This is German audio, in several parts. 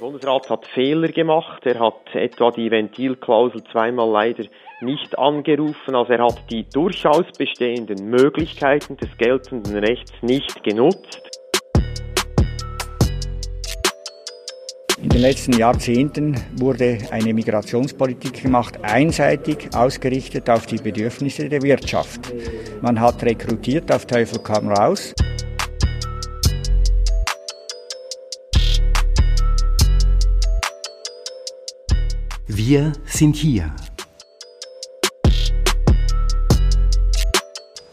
Der Bundesrat hat Fehler gemacht. Er hat etwa die Ventilklausel zweimal leider nicht angerufen. Also er hat die durchaus bestehenden Möglichkeiten des geltenden Rechts nicht genutzt. In den letzten Jahrzehnten wurde eine Migrationspolitik gemacht, einseitig ausgerichtet auf die Bedürfnisse der Wirtschaft. Man hat rekrutiert auf Teufel komm raus. Wir sind hier.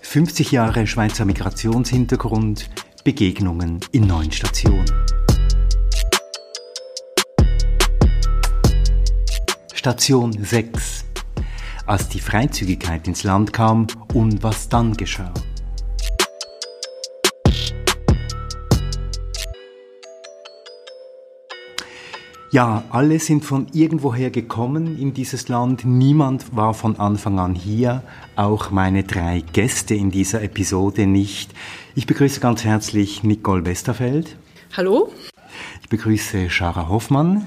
50 Jahre Schweizer Migrationshintergrund, Begegnungen in neun Stationen. Station 6. Als die Freizügigkeit ins Land kam und was dann geschah. Ja, alle sind von irgendwoher gekommen in dieses Land. Niemand war von Anfang an hier. Auch meine drei Gäste in dieser Episode nicht. Ich begrüße ganz herzlich Nicole Westerfeld. Hallo. Ich begrüße Schara Hoffmann.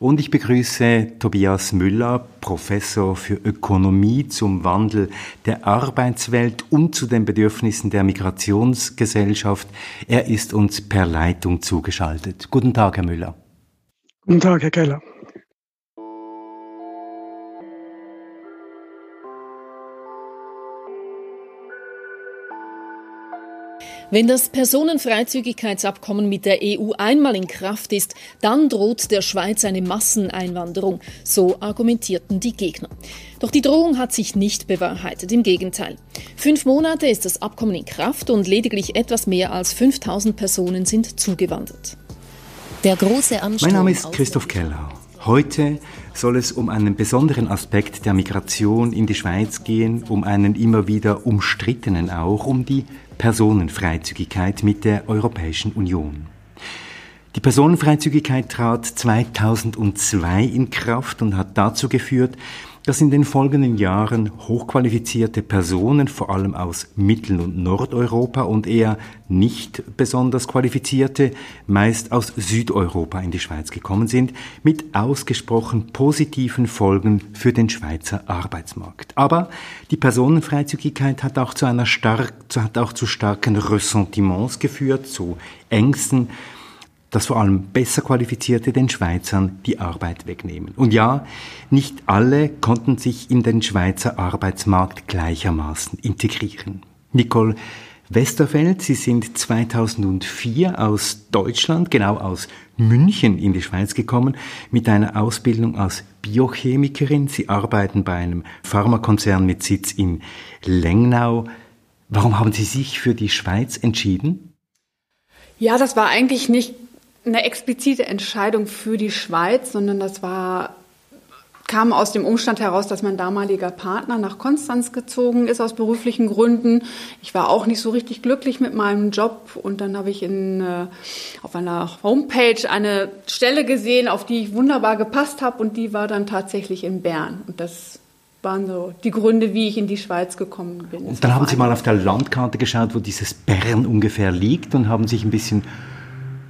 Und ich begrüße Tobias Müller, Professor für Ökonomie zum Wandel der Arbeitswelt und zu den Bedürfnissen der Migrationsgesellschaft. Er ist uns per Leitung zugeschaltet. Guten Tag, Herr Müller. Guten Tag, Herr Keller. Wenn das Personenfreizügigkeitsabkommen mit der EU einmal in Kraft ist, dann droht der Schweiz eine Masseneinwanderung, so argumentierten die Gegner. Doch die Drohung hat sich nicht bewahrheitet, im Gegenteil. Fünf Monate ist das Abkommen in Kraft und lediglich etwas mehr als 5000 Personen sind zugewandert. Der große Mein Name ist Christoph Keller. Heute soll es um einen besonderen Aspekt der Migration in die Schweiz gehen, um einen immer wieder umstrittenen auch, um die Personenfreizügigkeit mit der Europäischen Union. Die Personenfreizügigkeit trat 2002 in Kraft und hat dazu geführt, dass in den folgenden Jahren hochqualifizierte Personen, vor allem aus Mittel- und Nordeuropa und eher nicht besonders qualifizierte, meist aus Südeuropa in die Schweiz gekommen sind, mit ausgesprochen positiven Folgen für den Schweizer Arbeitsmarkt. Aber die Personenfreizügigkeit hat auch zu einer stark, hat auch zu starken Ressentiments geführt, zu Ängsten, dass vor allem besser Qualifizierte den Schweizern die Arbeit wegnehmen. Und ja, nicht alle konnten sich in den Schweizer Arbeitsmarkt gleichermaßen integrieren. Nicole Westerfeld, Sie sind 2004 aus Deutschland, genau aus München in die Schweiz gekommen, mit einer Ausbildung als Biochemikerin. Sie arbeiten bei einem Pharmakonzern mit Sitz in Lengnau. Warum haben Sie sich für die Schweiz entschieden? Ja, das war eigentlich nicht eine explizite Entscheidung für die Schweiz, sondern das war kam aus dem Umstand heraus, dass mein damaliger Partner nach Konstanz gezogen ist aus beruflichen Gründen. Ich war auch nicht so richtig glücklich mit meinem Job und dann habe ich in, äh, auf einer Homepage eine Stelle gesehen, auf die ich wunderbar gepasst habe und die war dann tatsächlich in Bern und das waren so die Gründe, wie ich in die Schweiz gekommen bin. Und dann haben Sie mal auf der Landkarte geschaut, wo dieses Bern ungefähr liegt und haben sich ein bisschen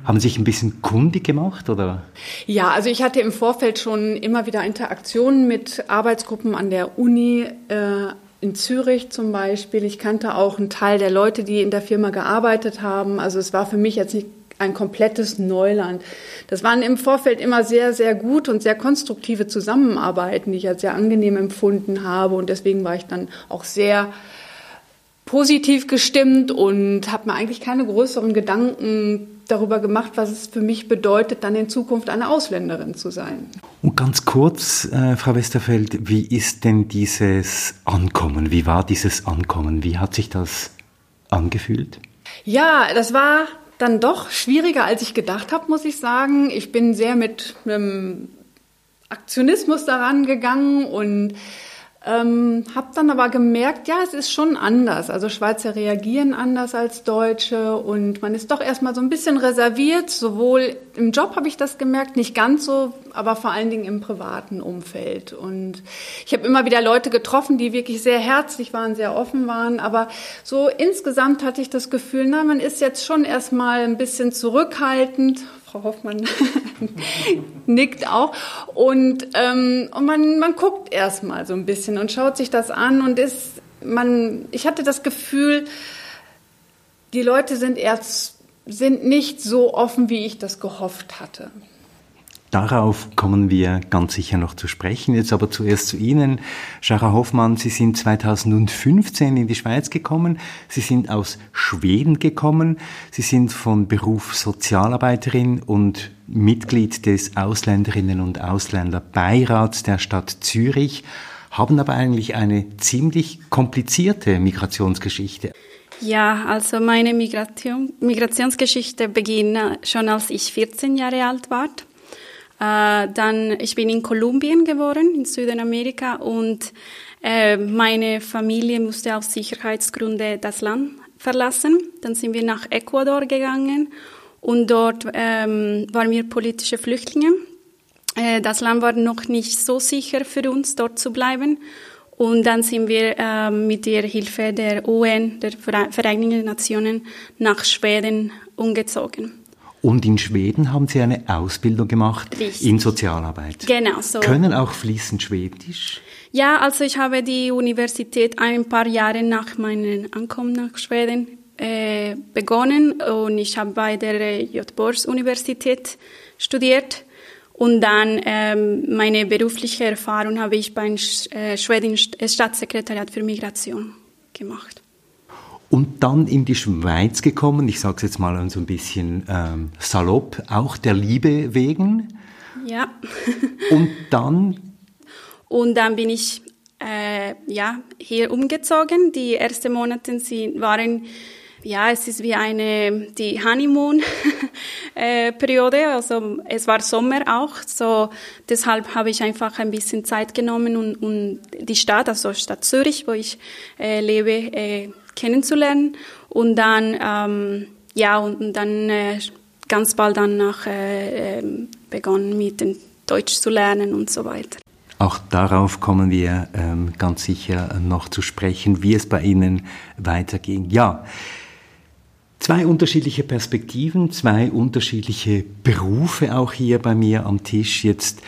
haben Sie sich ein bisschen kundig gemacht oder? Ja, also ich hatte im Vorfeld schon immer wieder Interaktionen mit Arbeitsgruppen an der Uni äh, in Zürich zum Beispiel. Ich kannte auch einen Teil der Leute, die in der Firma gearbeitet haben. Also es war für mich jetzt nicht ein komplettes Neuland. Das waren im Vorfeld immer sehr, sehr gut und sehr konstruktive Zusammenarbeiten, die ich als sehr angenehm empfunden habe. Und deswegen war ich dann auch sehr positiv gestimmt und habe mir eigentlich keine größeren Gedanken darüber gemacht, was es für mich bedeutet, dann in Zukunft eine Ausländerin zu sein. Und ganz kurz, äh, Frau Westerfeld, wie ist denn dieses Ankommen? Wie war dieses Ankommen? Wie hat sich das angefühlt? Ja, das war dann doch schwieriger, als ich gedacht habe, muss ich sagen. Ich bin sehr mit einem Aktionismus daran gegangen und ähm, habe dann aber gemerkt, ja, es ist schon anders. Also Schweizer reagieren anders als Deutsche und man ist doch erstmal so ein bisschen reserviert. Sowohl im Job habe ich das gemerkt, nicht ganz so, aber vor allen Dingen im privaten Umfeld. Und ich habe immer wieder Leute getroffen, die wirklich sehr herzlich waren, sehr offen waren. Aber so insgesamt hatte ich das Gefühl, na, man ist jetzt schon erstmal ein bisschen zurückhaltend, Frau Hoffmann nickt auch. Und, ähm, und man, man guckt erstmal so ein bisschen und schaut sich das an und ist, man, ich hatte das Gefühl, die Leute sind erst, sind nicht so offen, wie ich das gehofft hatte. Darauf kommen wir ganz sicher noch zu sprechen. Jetzt aber zuerst zu Ihnen. Schara Hoffmann, Sie sind 2015 in die Schweiz gekommen. Sie sind aus Schweden gekommen. Sie sind von Beruf Sozialarbeiterin und Mitglied des Ausländerinnen und Ausländerbeirats der Stadt Zürich, haben aber eigentlich eine ziemlich komplizierte Migrationsgeschichte. Ja, also meine Migration, Migrationsgeschichte beginnt schon als ich 14 Jahre alt war. Äh, dann, ich bin in Kolumbien geboren, in Südamerika, und äh, meine Familie musste aus Sicherheitsgründen das Land verlassen. Dann sind wir nach Ecuador gegangen und dort ähm, waren wir politische Flüchtlinge. Äh, das Land war noch nicht so sicher für uns, dort zu bleiben. Und dann sind wir äh, mit der Hilfe der UN, der Vereinigten Nationen, nach Schweden umgezogen. Und in Schweden haben Sie eine Ausbildung gemacht Richtig. in Sozialarbeit. Genau so. Können auch fließend Schwedisch? Ja, also ich habe die Universität ein paar Jahre nach meinem Ankommen nach Schweden äh, begonnen und ich habe bei der Göteborgs Universität studiert und dann ähm, meine berufliche Erfahrung habe ich beim äh, schwedischen Staatssekretariat für Migration gemacht und dann in die Schweiz gekommen. Ich sage es jetzt mal so ein bisschen ähm, salopp, auch der Liebe wegen. Ja. und dann? Und dann bin ich äh, ja hier umgezogen. Die ersten Monate sie waren ja, es ist wie eine die Honeymoon äh, Periode, also es war Sommer auch, so deshalb habe ich einfach ein bisschen Zeit genommen und, und die Stadt, also Stadt Zürich, wo ich äh, lebe, äh, kennenzulernen und dann ähm, ja und, dann äh, ganz bald danach äh, ähm, begonnen mit dem Deutsch zu lernen und so weiter. Auch darauf kommen wir ähm, ganz sicher noch zu sprechen, wie es bei Ihnen weiterging. Ja, zwei unterschiedliche Perspektiven, zwei unterschiedliche Berufe auch hier bei mir am Tisch. Jetzt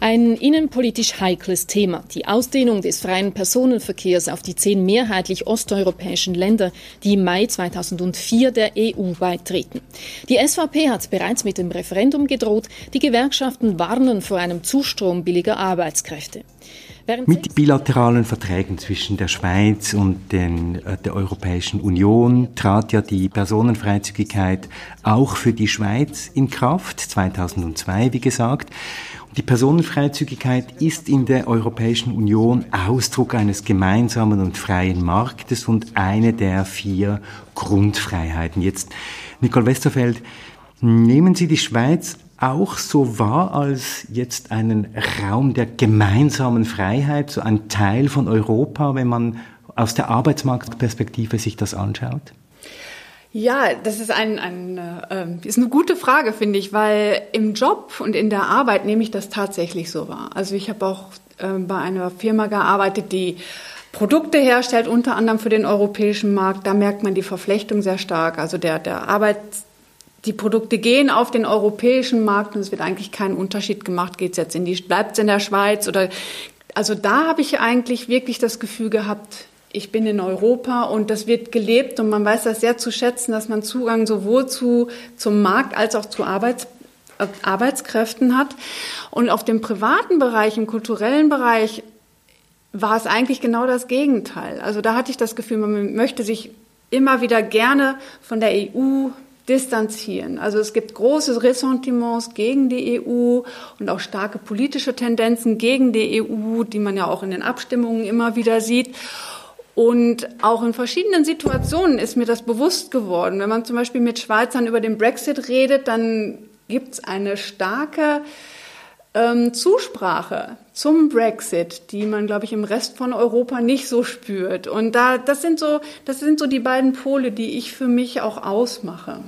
Ein innenpolitisch heikles Thema, die Ausdehnung des freien Personenverkehrs auf die zehn mehrheitlich osteuropäischen Länder, die im Mai 2004 der EU beitreten. Die SVP hat bereits mit dem Referendum gedroht, die Gewerkschaften warnen vor einem Zustrom billiger Arbeitskräfte. Mit bilateralen Verträgen zwischen der Schweiz und den, äh, der Europäischen Union trat ja die Personenfreizügigkeit auch für die Schweiz in Kraft, 2002 wie gesagt. Die Personenfreizügigkeit ist in der Europäischen Union Ausdruck eines gemeinsamen und freien Marktes und eine der vier Grundfreiheiten. Jetzt, Nicole Westerfeld, nehmen Sie die Schweiz auch so wahr als jetzt einen Raum der gemeinsamen Freiheit, so ein Teil von Europa, wenn man aus der Arbeitsmarktperspektive sich das anschaut? Ja, das ist ein, ein äh, ist eine gute Frage, finde ich, weil im Job und in der Arbeit nehme ich das tatsächlich so wahr. Also ich habe auch äh, bei einer Firma gearbeitet, die Produkte herstellt, unter anderem für den europäischen Markt. Da merkt man die Verflechtung sehr stark. Also der, der Arbeit, die Produkte gehen auf den europäischen Markt und es wird eigentlich keinen Unterschied gemacht. Geht es jetzt in die, bleibt es in der Schweiz oder also da habe ich eigentlich wirklich das Gefühl gehabt, ich bin in Europa und das wird gelebt und man weiß das sehr zu schätzen, dass man Zugang sowohl zu, zum Markt als auch zu Arbeits, äh, Arbeitskräften hat. Und auf dem privaten Bereich, im kulturellen Bereich, war es eigentlich genau das Gegenteil. Also da hatte ich das Gefühl, man möchte sich immer wieder gerne von der EU distanzieren. Also es gibt große Ressentiments gegen die EU und auch starke politische Tendenzen gegen die EU, die man ja auch in den Abstimmungen immer wieder sieht. Und auch in verschiedenen Situationen ist mir das bewusst geworden. Wenn man zum Beispiel mit Schweizern über den Brexit redet, dann gibt es eine starke ähm, Zusprache zum Brexit, die man, glaube ich, im Rest von Europa nicht so spürt. Und da, das sind so, das sind so die beiden Pole, die ich für mich auch ausmache.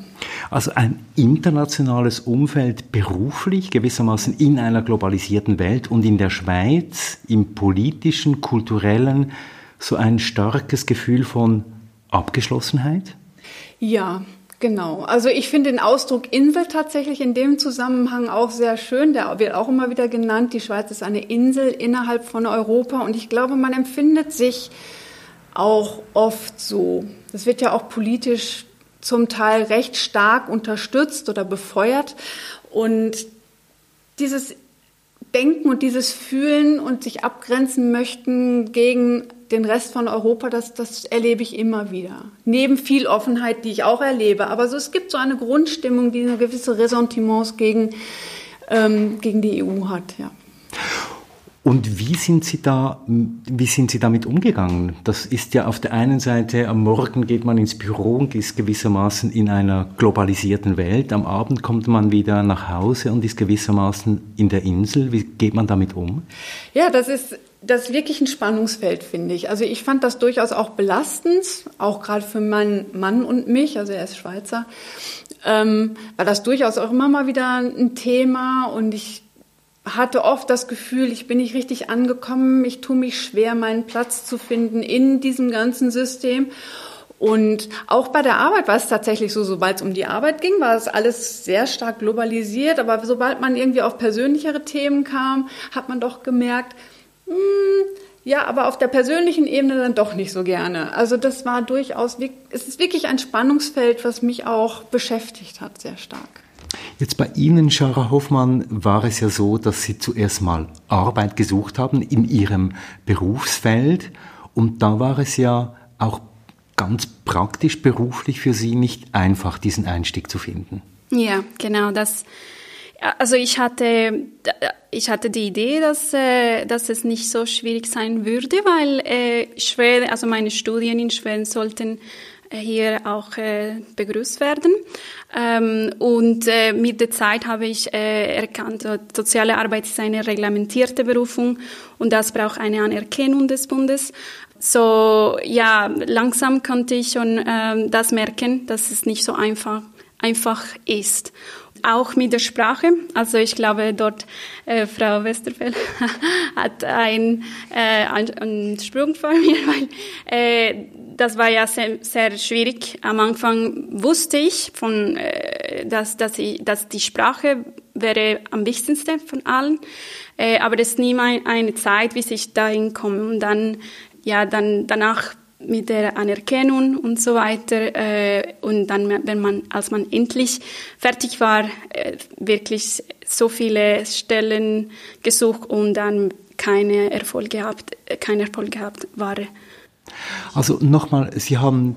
Also ein internationales Umfeld beruflich, gewissermaßen in einer globalisierten Welt und in der Schweiz im politischen, kulturellen, so ein starkes Gefühl von Abgeschlossenheit? Ja, Genau. Also ich finde den Ausdruck Insel tatsächlich in dem Zusammenhang auch sehr schön. Der wird auch immer wieder genannt. Die Schweiz ist eine Insel innerhalb von Europa und ich glaube, man empfindet sich auch oft so. Das wird ja auch politisch zum Teil recht stark unterstützt oder befeuert und dieses Denken und dieses Fühlen und sich abgrenzen möchten gegen den Rest von Europa, das, das erlebe ich immer wieder. Neben viel Offenheit, die ich auch erlebe. Aber so, es gibt so eine Grundstimmung, die eine gewisse Ressentiments gegen, ähm, gegen die EU hat. Ja. Und wie sind Sie da, wie sind Sie damit umgegangen? Das ist ja auf der einen Seite, am Morgen geht man ins Büro und ist gewissermaßen in einer globalisierten Welt. Am Abend kommt man wieder nach Hause und ist gewissermaßen in der Insel. Wie geht man damit um? Ja, das ist, das ist wirklich ein Spannungsfeld, finde ich. Also ich fand das durchaus auch belastend, auch gerade für meinen Mann und mich, also er ist Schweizer, ähm, war das durchaus auch immer mal wieder ein Thema und ich hatte oft das Gefühl, ich bin nicht richtig angekommen, ich tue mich schwer, meinen Platz zu finden in diesem ganzen System. Und auch bei der Arbeit war es tatsächlich so, sobald es um die Arbeit ging, war es alles sehr stark globalisiert. Aber sobald man irgendwie auf persönlichere Themen kam, hat man doch gemerkt, hm, ja, aber auf der persönlichen Ebene dann doch nicht so gerne. Also das war durchaus, es ist wirklich ein Spannungsfeld, was mich auch beschäftigt hat, sehr stark. Jetzt bei Ihnen, Schara Hoffmann, war es ja so, dass Sie zuerst mal Arbeit gesucht haben in Ihrem Berufsfeld und da war es ja auch ganz praktisch beruflich für Sie nicht einfach, diesen Einstieg zu finden. Ja, genau, das also ich hatte, ich hatte die Idee, dass, äh, dass es nicht so schwierig sein würde, weil äh, Schweden, also meine Studien in Schweden sollten hier auch äh, begrüßt werden. Ähm, und äh, mit der Zeit habe ich äh, erkannt, soziale Arbeit ist eine reglementierte Berufung und das braucht eine Anerkennung des Bundes. So, ja, langsam konnte ich schon ähm, das merken, dass es nicht so einfach, einfach ist auch mit der Sprache. Also ich glaube, dort äh, Frau Westerfeld hat ein, äh, einen Sprung vor mir, weil äh, das war ja sehr, sehr schwierig. Am Anfang wusste ich, von, äh, dass, dass, ich, dass die Sprache wäre am wichtigsten von allen. Äh, aber das ist nie mal eine Zeit, bis ich dahin komme. Und dann, ja, dann danach mit der Anerkennung und so weiter. Äh, und dann, wenn man, als man endlich fertig war, wirklich so viele Stellen gesucht und dann keine Erfolge gehabt, äh, kein Erfolg gehabt war. Also nochmal, Sie haben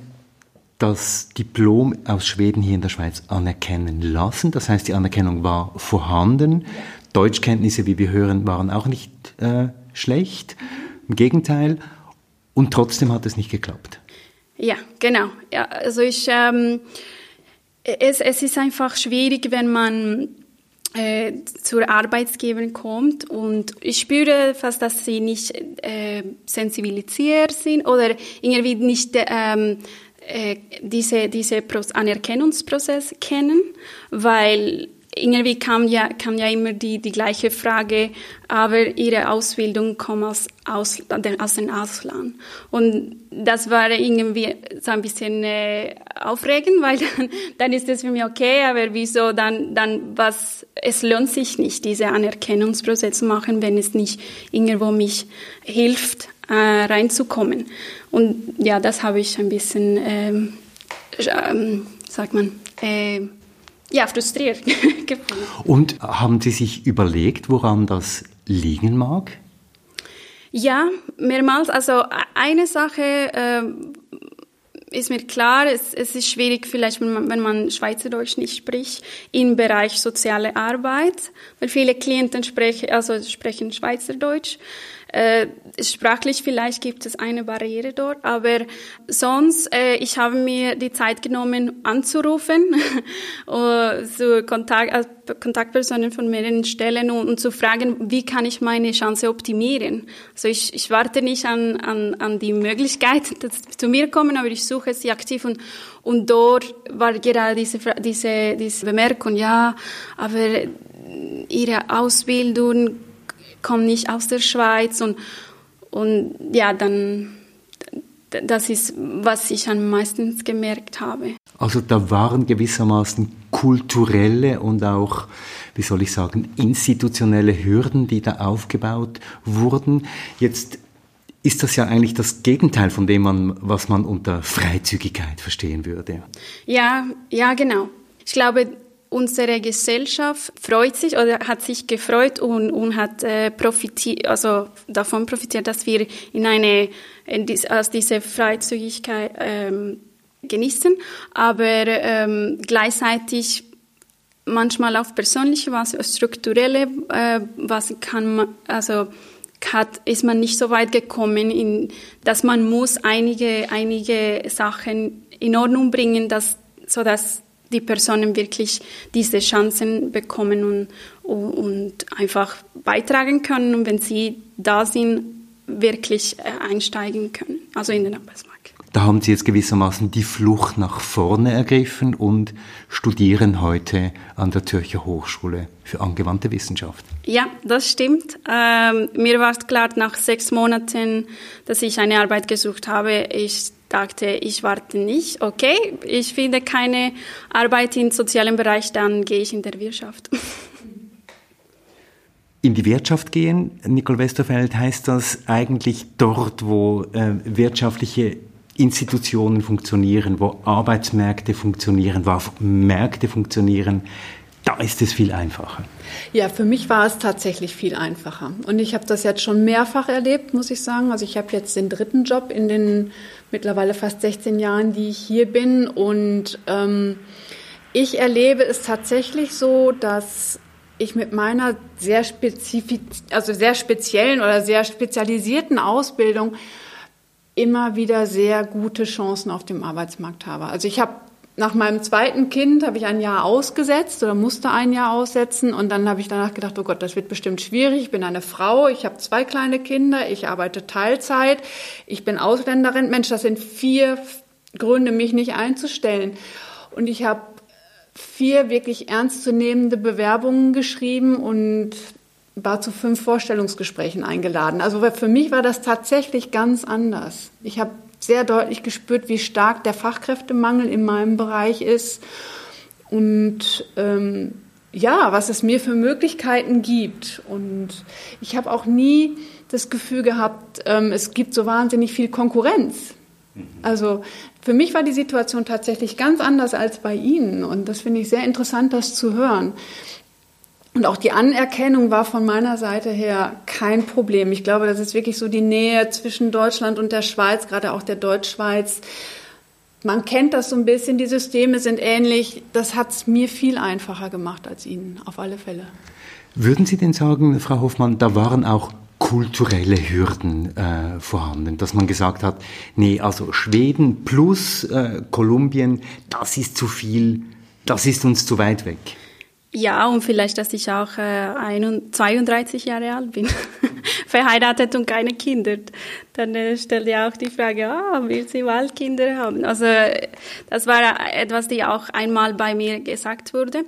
das Diplom aus Schweden hier in der Schweiz anerkennen lassen. Das heißt, die Anerkennung war vorhanden. Deutschkenntnisse, wie wir hören, waren auch nicht äh, schlecht. Im Gegenteil. Und trotzdem hat es nicht geklappt. Ja, genau. Ja, also ich, ähm, es, es ist einfach schwierig, wenn man äh, zur Arbeitsgeberin kommt und ich spüre fast, dass sie nicht äh, sensibilisiert sind oder irgendwie nicht ähm, äh, diese, diese Anerkennungsprozess kennen, weil irgendwie kam ja, kam ja immer die, die gleiche Frage, aber ihre Ausbildung kommt aus, aus, aus dem Ausland. Und das war irgendwie so ein bisschen äh, aufregend, weil dann, dann ist es für mich okay, aber wieso dann, dann was, es lohnt sich nicht, diese Anerkennungsprozess zu machen, wenn es nicht irgendwo mich hilft, äh, reinzukommen. Und ja, das habe ich ein bisschen, ähm, ähm, sagt man, äh, ja, frustriert gefühlt. Und haben Sie sich überlegt, woran das liegen mag? Ja, mehrmals. Also eine Sache äh, ist mir klar, es, es, ist schwierig vielleicht, wenn man, wenn man Schweizerdeutsch nicht spricht, im Bereich soziale Arbeit, weil viele Klienten sprechen, also sprechen Schweizerdeutsch. Äh, sprachlich vielleicht gibt es eine Barriere dort, aber sonst, äh, ich habe mir die Zeit genommen anzurufen, uh, so Kontakt, also Kontaktpersonen von mehreren Stellen und, und, zu fragen, wie kann ich meine Chance optimieren. Also ich, ich warte nicht an, an, an die Möglichkeit, dass sie zu mir kommen, aber ich suche sie aktiv und, und dort war gerade diese, diese, diese Bemerkung, ja, aber ihre Ausbildung komme nicht aus der Schweiz und, und ja, dann, das ist, was ich am meisten gemerkt habe. Also da waren gewissermaßen kulturelle und auch, wie soll ich sagen, institutionelle Hürden, die da aufgebaut wurden. Jetzt ist das ja eigentlich das Gegenteil von dem, man, was man unter Freizügigkeit verstehen würde. Ja, ja, genau. Ich glaube, unsere Gesellschaft freut sich oder hat sich gefreut und, und hat äh, profitiert, also davon profitiert, dass wir in eine in dies, aus dieser Freizügigkeit ähm, genießen, aber ähm, gleichzeitig manchmal auf persönliche, was strukturelle, äh, was kann man, also hat, ist man nicht so weit gekommen, in, dass man muss einige, einige Sachen in Ordnung bringen, dass, so dass die Personen wirklich diese Chancen bekommen und, und einfach beitragen können und wenn sie da sind, wirklich äh, einsteigen können, also in den Arbeitsmarkt. Da haben Sie jetzt gewissermaßen die Flucht nach vorne ergriffen und studieren heute an der Zürcher Hochschule für angewandte Wissenschaft. Ja, das stimmt. Ähm, mir war es klar nach sechs Monaten, dass ich eine Arbeit gesucht habe. Ich dachte, ich warte nicht. Okay, ich finde keine Arbeit im sozialen Bereich, dann gehe ich in der Wirtschaft. In die Wirtschaft gehen, Nicole Westerfeld, heißt das eigentlich dort, wo äh, wirtschaftliche Institutionen funktionieren, wo Arbeitsmärkte funktionieren, wo Märkte funktionieren, da ist es viel einfacher. Ja, für mich war es tatsächlich viel einfacher. Und ich habe das jetzt schon mehrfach erlebt, muss ich sagen. Also ich habe jetzt den dritten Job in den mittlerweile fast 16 Jahren, die ich hier bin. Und ähm, ich erlebe es tatsächlich so, dass ich mit meiner sehr also sehr speziellen oder sehr spezialisierten Ausbildung immer wieder sehr gute Chancen auf dem Arbeitsmarkt habe. Also ich habe nach meinem zweiten Kind habe ich ein Jahr ausgesetzt oder musste ein Jahr aussetzen und dann habe ich danach gedacht, oh Gott, das wird bestimmt schwierig. Ich bin eine Frau, ich habe zwei kleine Kinder, ich arbeite Teilzeit, ich bin Ausländerin. Mensch, das sind vier Gründe, mich nicht einzustellen. Und ich habe vier wirklich ernstzunehmende Bewerbungen geschrieben und war zu fünf Vorstellungsgesprächen eingeladen. Also für mich war das tatsächlich ganz anders. Ich habe sehr deutlich gespürt, wie stark der Fachkräftemangel in meinem Bereich ist und ähm, ja, was es mir für Möglichkeiten gibt. Und ich habe auch nie das Gefühl gehabt, ähm, es gibt so wahnsinnig viel Konkurrenz. Mhm. Also für mich war die Situation tatsächlich ganz anders als bei Ihnen und das finde ich sehr interessant, das zu hören. Und auch die Anerkennung war von meiner Seite her kein Problem. Ich glaube, das ist wirklich so die Nähe zwischen Deutschland und der Schweiz, gerade auch der Deutschschweiz. Man kennt das so ein bisschen, die Systeme sind ähnlich. Das hat es mir viel einfacher gemacht als Ihnen, auf alle Fälle. Würden Sie denn sagen, Frau Hoffmann, da waren auch kulturelle Hürden äh, vorhanden, dass man gesagt hat, nee, also Schweden plus äh, Kolumbien, das ist zu viel, das ist uns zu weit weg. Ja, und vielleicht, dass ich auch äh, 32 Jahre alt bin, verheiratet und keine Kinder. Dann äh, stellt ihr auch die Frage, ah, will sie bald Kinder haben? Also das war etwas, die auch einmal bei mir gesagt wurde.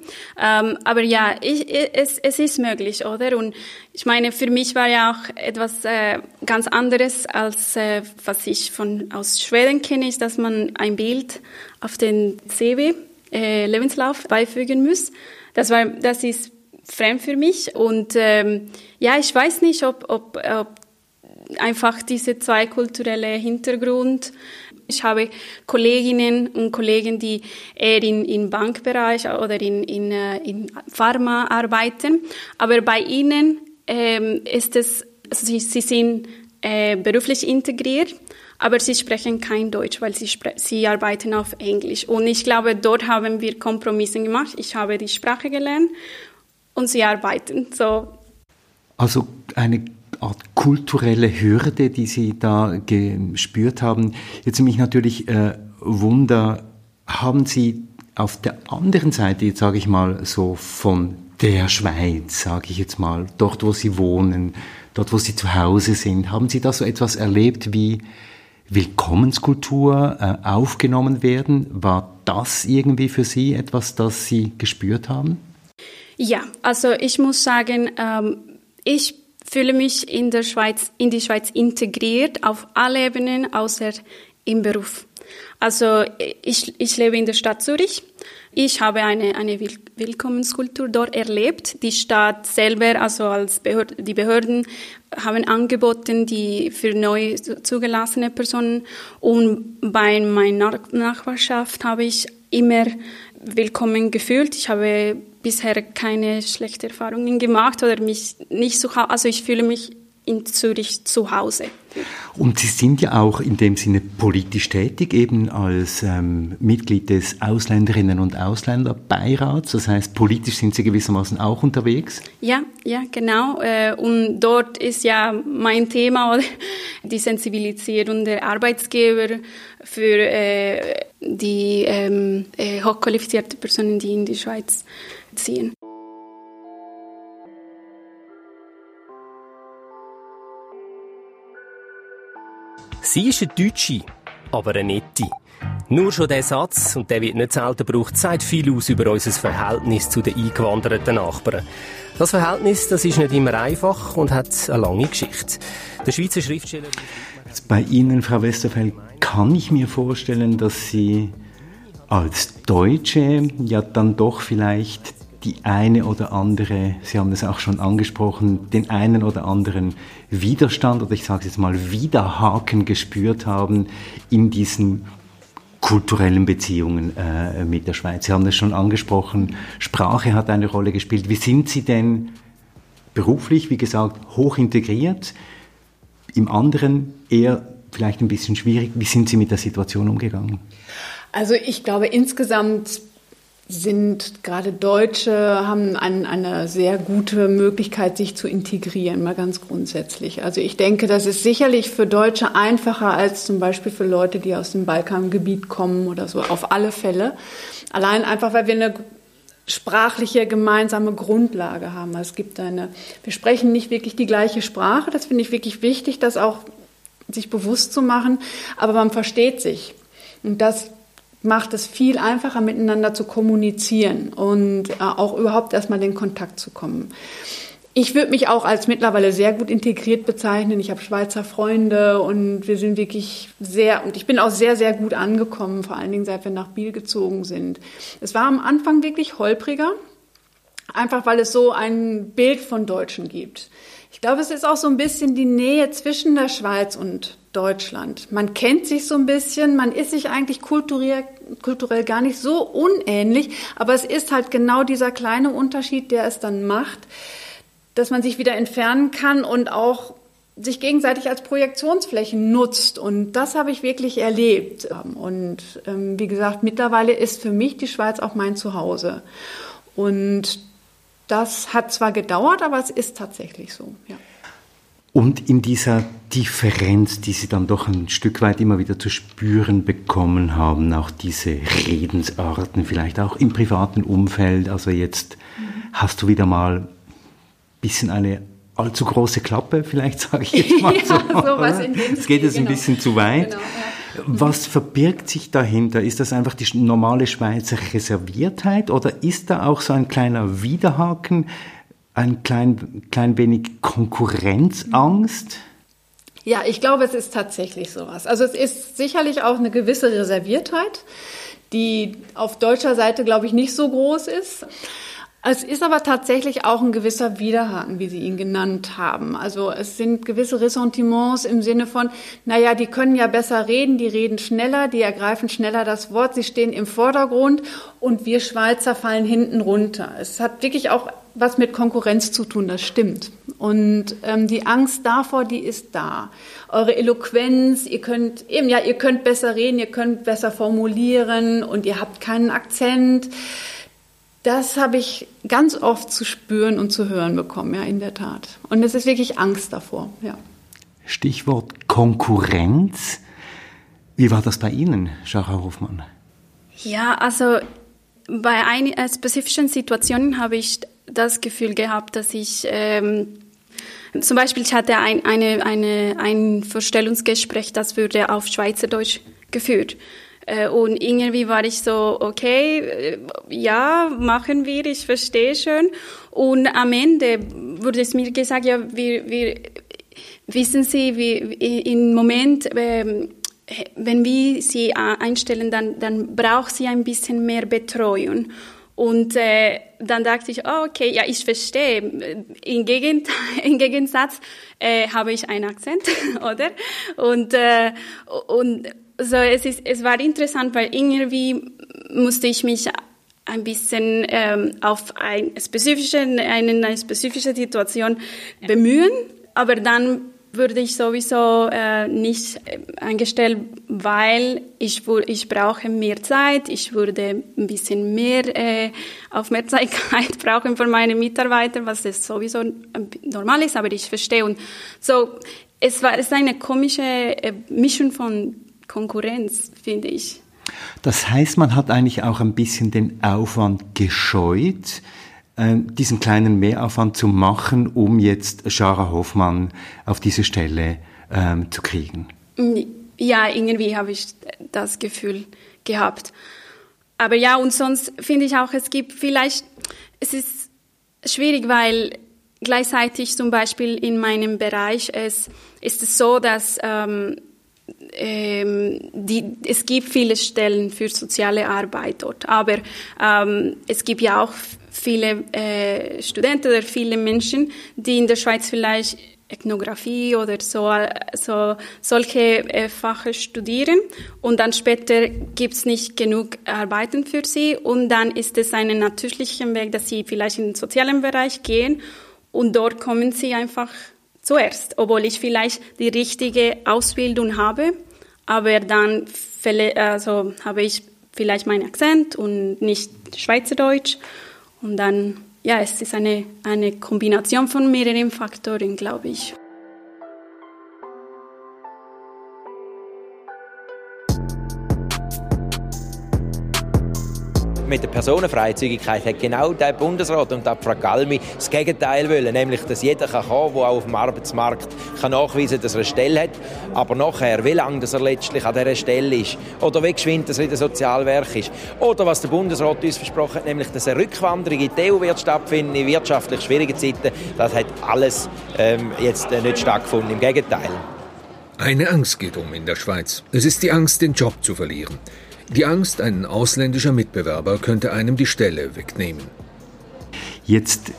Ähm, aber ja, ich, es, es ist möglich, oder? Und ich meine, für mich war ja auch etwas äh, ganz anderes, als äh, was ich von aus Schweden kenne, ist, dass man ein Bild auf den CV, äh, Lebenslauf beifügen muss. Das war, das ist fremd für mich und ähm, ja, ich weiß nicht, ob, ob, ob einfach diese zwei kulturelle Hintergrund. Ich habe Kolleginnen und Kollegen, die eher in, im Bankbereich oder in, in, äh, in Pharma arbeiten, aber bei ihnen ähm, ist es, also sie, sie sind äh, beruflich integriert aber sie sprechen kein Deutsch, weil sie, sie arbeiten auf Englisch. Und ich glaube, dort haben wir Kompromisse gemacht. Ich habe die Sprache gelernt und sie arbeiten. So. Also eine Art kulturelle Hürde, die Sie da gespürt haben. Jetzt mich natürlich äh, Wunder, haben Sie auf der anderen Seite, jetzt sage ich mal so von der Schweiz, sage ich jetzt mal, dort wo Sie wohnen, dort wo Sie zu Hause sind, haben Sie da so etwas erlebt wie Willkommenskultur äh, aufgenommen werden. War das irgendwie für Sie etwas, das Sie gespürt haben? Ja, also ich muss sagen, ähm, ich fühle mich in der Schweiz, in die Schweiz integriert auf alle Ebenen, außer im Beruf. Also ich, ich lebe in der Stadt Zürich. Ich habe eine, eine Willkommenskultur dort erlebt. Die Stadt selber, also als Behörde, die Behörden haben angeboten, die für neu zugelassene Personen. Und bei meiner Nachbarschaft habe ich immer willkommen gefühlt. Ich habe bisher keine schlechten Erfahrungen gemacht oder mich nicht so, also ich fühle mich in Zürich zu Hause. Und Sie sind ja auch in dem Sinne politisch tätig, eben als ähm, Mitglied des Ausländerinnen und Ausländerbeirats. Das heißt, politisch sind Sie gewissermaßen auch unterwegs? Ja, ja, genau. Äh, und dort ist ja mein Thema die Sensibilisierung der Arbeitsgeber für äh, die ähm, äh, hochqualifizierte Personen, die in die Schweiz ziehen. Sie ist eine Deutsche, aber eine nette. Nur schon der Satz, und der wird nicht selten gebraucht, sagt viel aus über unser Verhältnis zu den eingewanderten Nachbarn. Das Verhältnis, das ist nicht immer einfach und hat eine lange Geschichte. Der Schweizer Schriftsteller... Bei Ihnen, Frau Westerfeld, kann ich mir vorstellen, dass Sie als Deutsche ja dann doch vielleicht die eine oder andere, Sie haben es auch schon angesprochen, den einen oder anderen Widerstand oder ich sage es jetzt mal Widerhaken gespürt haben in diesen kulturellen Beziehungen äh, mit der Schweiz. Sie haben es schon angesprochen, Sprache hat eine Rolle gespielt. Wie sind Sie denn beruflich, wie gesagt, hoch integriert? Im anderen eher vielleicht ein bisschen schwierig. Wie sind Sie mit der Situation umgegangen? Also ich glaube insgesamt sind gerade Deutsche haben ein, eine sehr gute Möglichkeit, sich zu integrieren, mal ganz grundsätzlich. Also ich denke, das ist sicherlich für Deutsche einfacher als zum Beispiel für Leute, die aus dem Balkangebiet kommen oder so, auf alle Fälle. Allein einfach, weil wir eine sprachliche gemeinsame Grundlage haben. Es gibt eine, wir sprechen nicht wirklich die gleiche Sprache. Das finde ich wirklich wichtig, das auch sich bewusst zu machen. Aber man versteht sich. Und das macht es viel einfacher, miteinander zu kommunizieren und äh, auch überhaupt erstmal in Kontakt zu kommen. Ich würde mich auch als mittlerweile sehr gut integriert bezeichnen. Ich habe Schweizer Freunde und wir sind wirklich sehr, und ich bin auch sehr, sehr gut angekommen, vor allen Dingen seit wir nach Biel gezogen sind. Es war am Anfang wirklich holpriger, einfach weil es so ein Bild von Deutschen gibt. Ich glaube, es ist auch so ein bisschen die Nähe zwischen der Schweiz und Deutschland. Man kennt sich so ein bisschen, man ist sich eigentlich kulturell, kulturell gar nicht so unähnlich, aber es ist halt genau dieser kleine Unterschied, der es dann macht, dass man sich wieder entfernen kann und auch sich gegenseitig als Projektionsflächen nutzt. Und das habe ich wirklich erlebt. Und ähm, wie gesagt, mittlerweile ist für mich die Schweiz auch mein Zuhause. Und das hat zwar gedauert, aber es ist tatsächlich so. Ja. Und in dieser Differenz, die Sie dann doch ein Stück weit immer wieder zu spüren bekommen haben, auch diese Redensarten, vielleicht auch im privaten Umfeld. Also jetzt mhm. hast du wieder mal ein bisschen eine allzu große Klappe, vielleicht sage ich jetzt mal ja, so. Sowas in dem es geht jetzt genau. ein bisschen zu weit. Genau, ja. Was verbirgt sich dahinter? Ist das einfach die normale Schweizer Reserviertheit oder ist da auch so ein kleiner Widerhaken? Ein klein, klein wenig Konkurrenzangst? Ja, ich glaube, es ist tatsächlich sowas. Also es ist sicherlich auch eine gewisse Reserviertheit, die auf deutscher Seite, glaube ich, nicht so groß ist. Es ist aber tatsächlich auch ein gewisser Widerhaken, wie Sie ihn genannt haben. Also es sind gewisse Ressentiments im Sinne von, naja, die können ja besser reden, die reden schneller, die ergreifen schneller das Wort, sie stehen im Vordergrund und wir Schweizer fallen hinten runter. Es hat wirklich auch was mit Konkurrenz zu tun, das stimmt. Und ähm, die Angst davor, die ist da. Eure Eloquenz, ihr könnt eben ja, ihr könnt besser reden, ihr könnt besser formulieren und ihr habt keinen Akzent. Das habe ich ganz oft zu spüren und zu hören bekommen, ja, in der Tat. Und es ist wirklich Angst davor, ja. Stichwort Konkurrenz. Wie war das bei Ihnen, Schara Hofmann? Ja, also bei ein, äh, spezifischen Situationen habe ich das Gefühl gehabt, dass ich ähm, zum Beispiel ich hatte ein, eine, eine, ein Vorstellungsgespräch, das wurde auf Schweizerdeutsch geführt. Äh, und irgendwie war ich so, okay, äh, ja, machen wir, ich verstehe schon. Und am Ende wurde es mir gesagt, ja, wir, wir wissen Sie, wie, im Moment, ähm, wenn wir sie einstellen, dann, dann braucht sie ein bisschen mehr Betreuung. Und äh, dann dachte ich, oh, okay, ja, ich verstehe. Im, Gegend, im Gegensatz äh, habe ich einen Akzent, oder? Und, äh, und so, es, ist, es war interessant, weil irgendwie musste ich mich ein bisschen ähm, auf ein spezifische, eine, eine spezifische Situation bemühen, aber dann würde ich sowieso äh, nicht äh, eingestellt, weil ich, ich brauche mehr Zeit, ich würde ein bisschen mehr äh, Aufmerksamkeit brauchen von meinen Mitarbeitern, was das sowieso normal ist, aber ich verstehe. Und so, es war es ist eine komische äh, Mischung von Konkurrenz, finde ich. Das heißt, man hat eigentlich auch ein bisschen den Aufwand gescheut, diesen kleinen Mehraufwand zu machen, um jetzt Schara Hoffmann auf diese Stelle ähm, zu kriegen? Ja, irgendwie habe ich das Gefühl gehabt. Aber ja, und sonst finde ich auch, es gibt vielleicht, es ist schwierig, weil gleichzeitig zum Beispiel in meinem Bereich es, ist es so, dass ähm, ähm, die, es gibt viele Stellen für soziale Arbeit dort, aber ähm, es gibt ja auch viele äh, Studenten oder viele Menschen, die in der Schweiz vielleicht Ethnographie oder so, so solche äh, Fächer studieren und dann später gibt's nicht genug Arbeiten für sie und dann ist es ein natürlicher Weg, dass sie vielleicht in den sozialen Bereich gehen und dort kommen sie einfach zuerst, obwohl ich vielleicht die richtige Ausbildung habe, aber dann also habe ich vielleicht meinen Akzent und nicht Schweizerdeutsch und dann, ja, es ist eine, eine Kombination von mehreren Faktoren, glaube ich. Mit der Personenfreizügigkeit hat genau der Bundesrat und der Frau Galmi das Gegenteil wollen, nämlich, dass jeder kann kommen, der auch auf dem Arbeitsmarkt kann nachweisen kann, dass er eine Stelle hat, aber nachher, wie lange dass er letztlich an dieser Stelle ist oder wie geschwind er in der Sozialwerk ist oder was der Bundesrat uns versprochen hat, nämlich, dass eine Rückwanderung in die EU wird stattfinden in wirtschaftlich schwierigen Zeiten, das hat alles ähm, jetzt äh, nicht stattgefunden, im Gegenteil. Eine Angst geht um in der Schweiz. Es ist die Angst, den Job zu verlieren. Die Angst, ein ausländischer Mitbewerber könnte einem die Stelle wegnehmen. Jetzt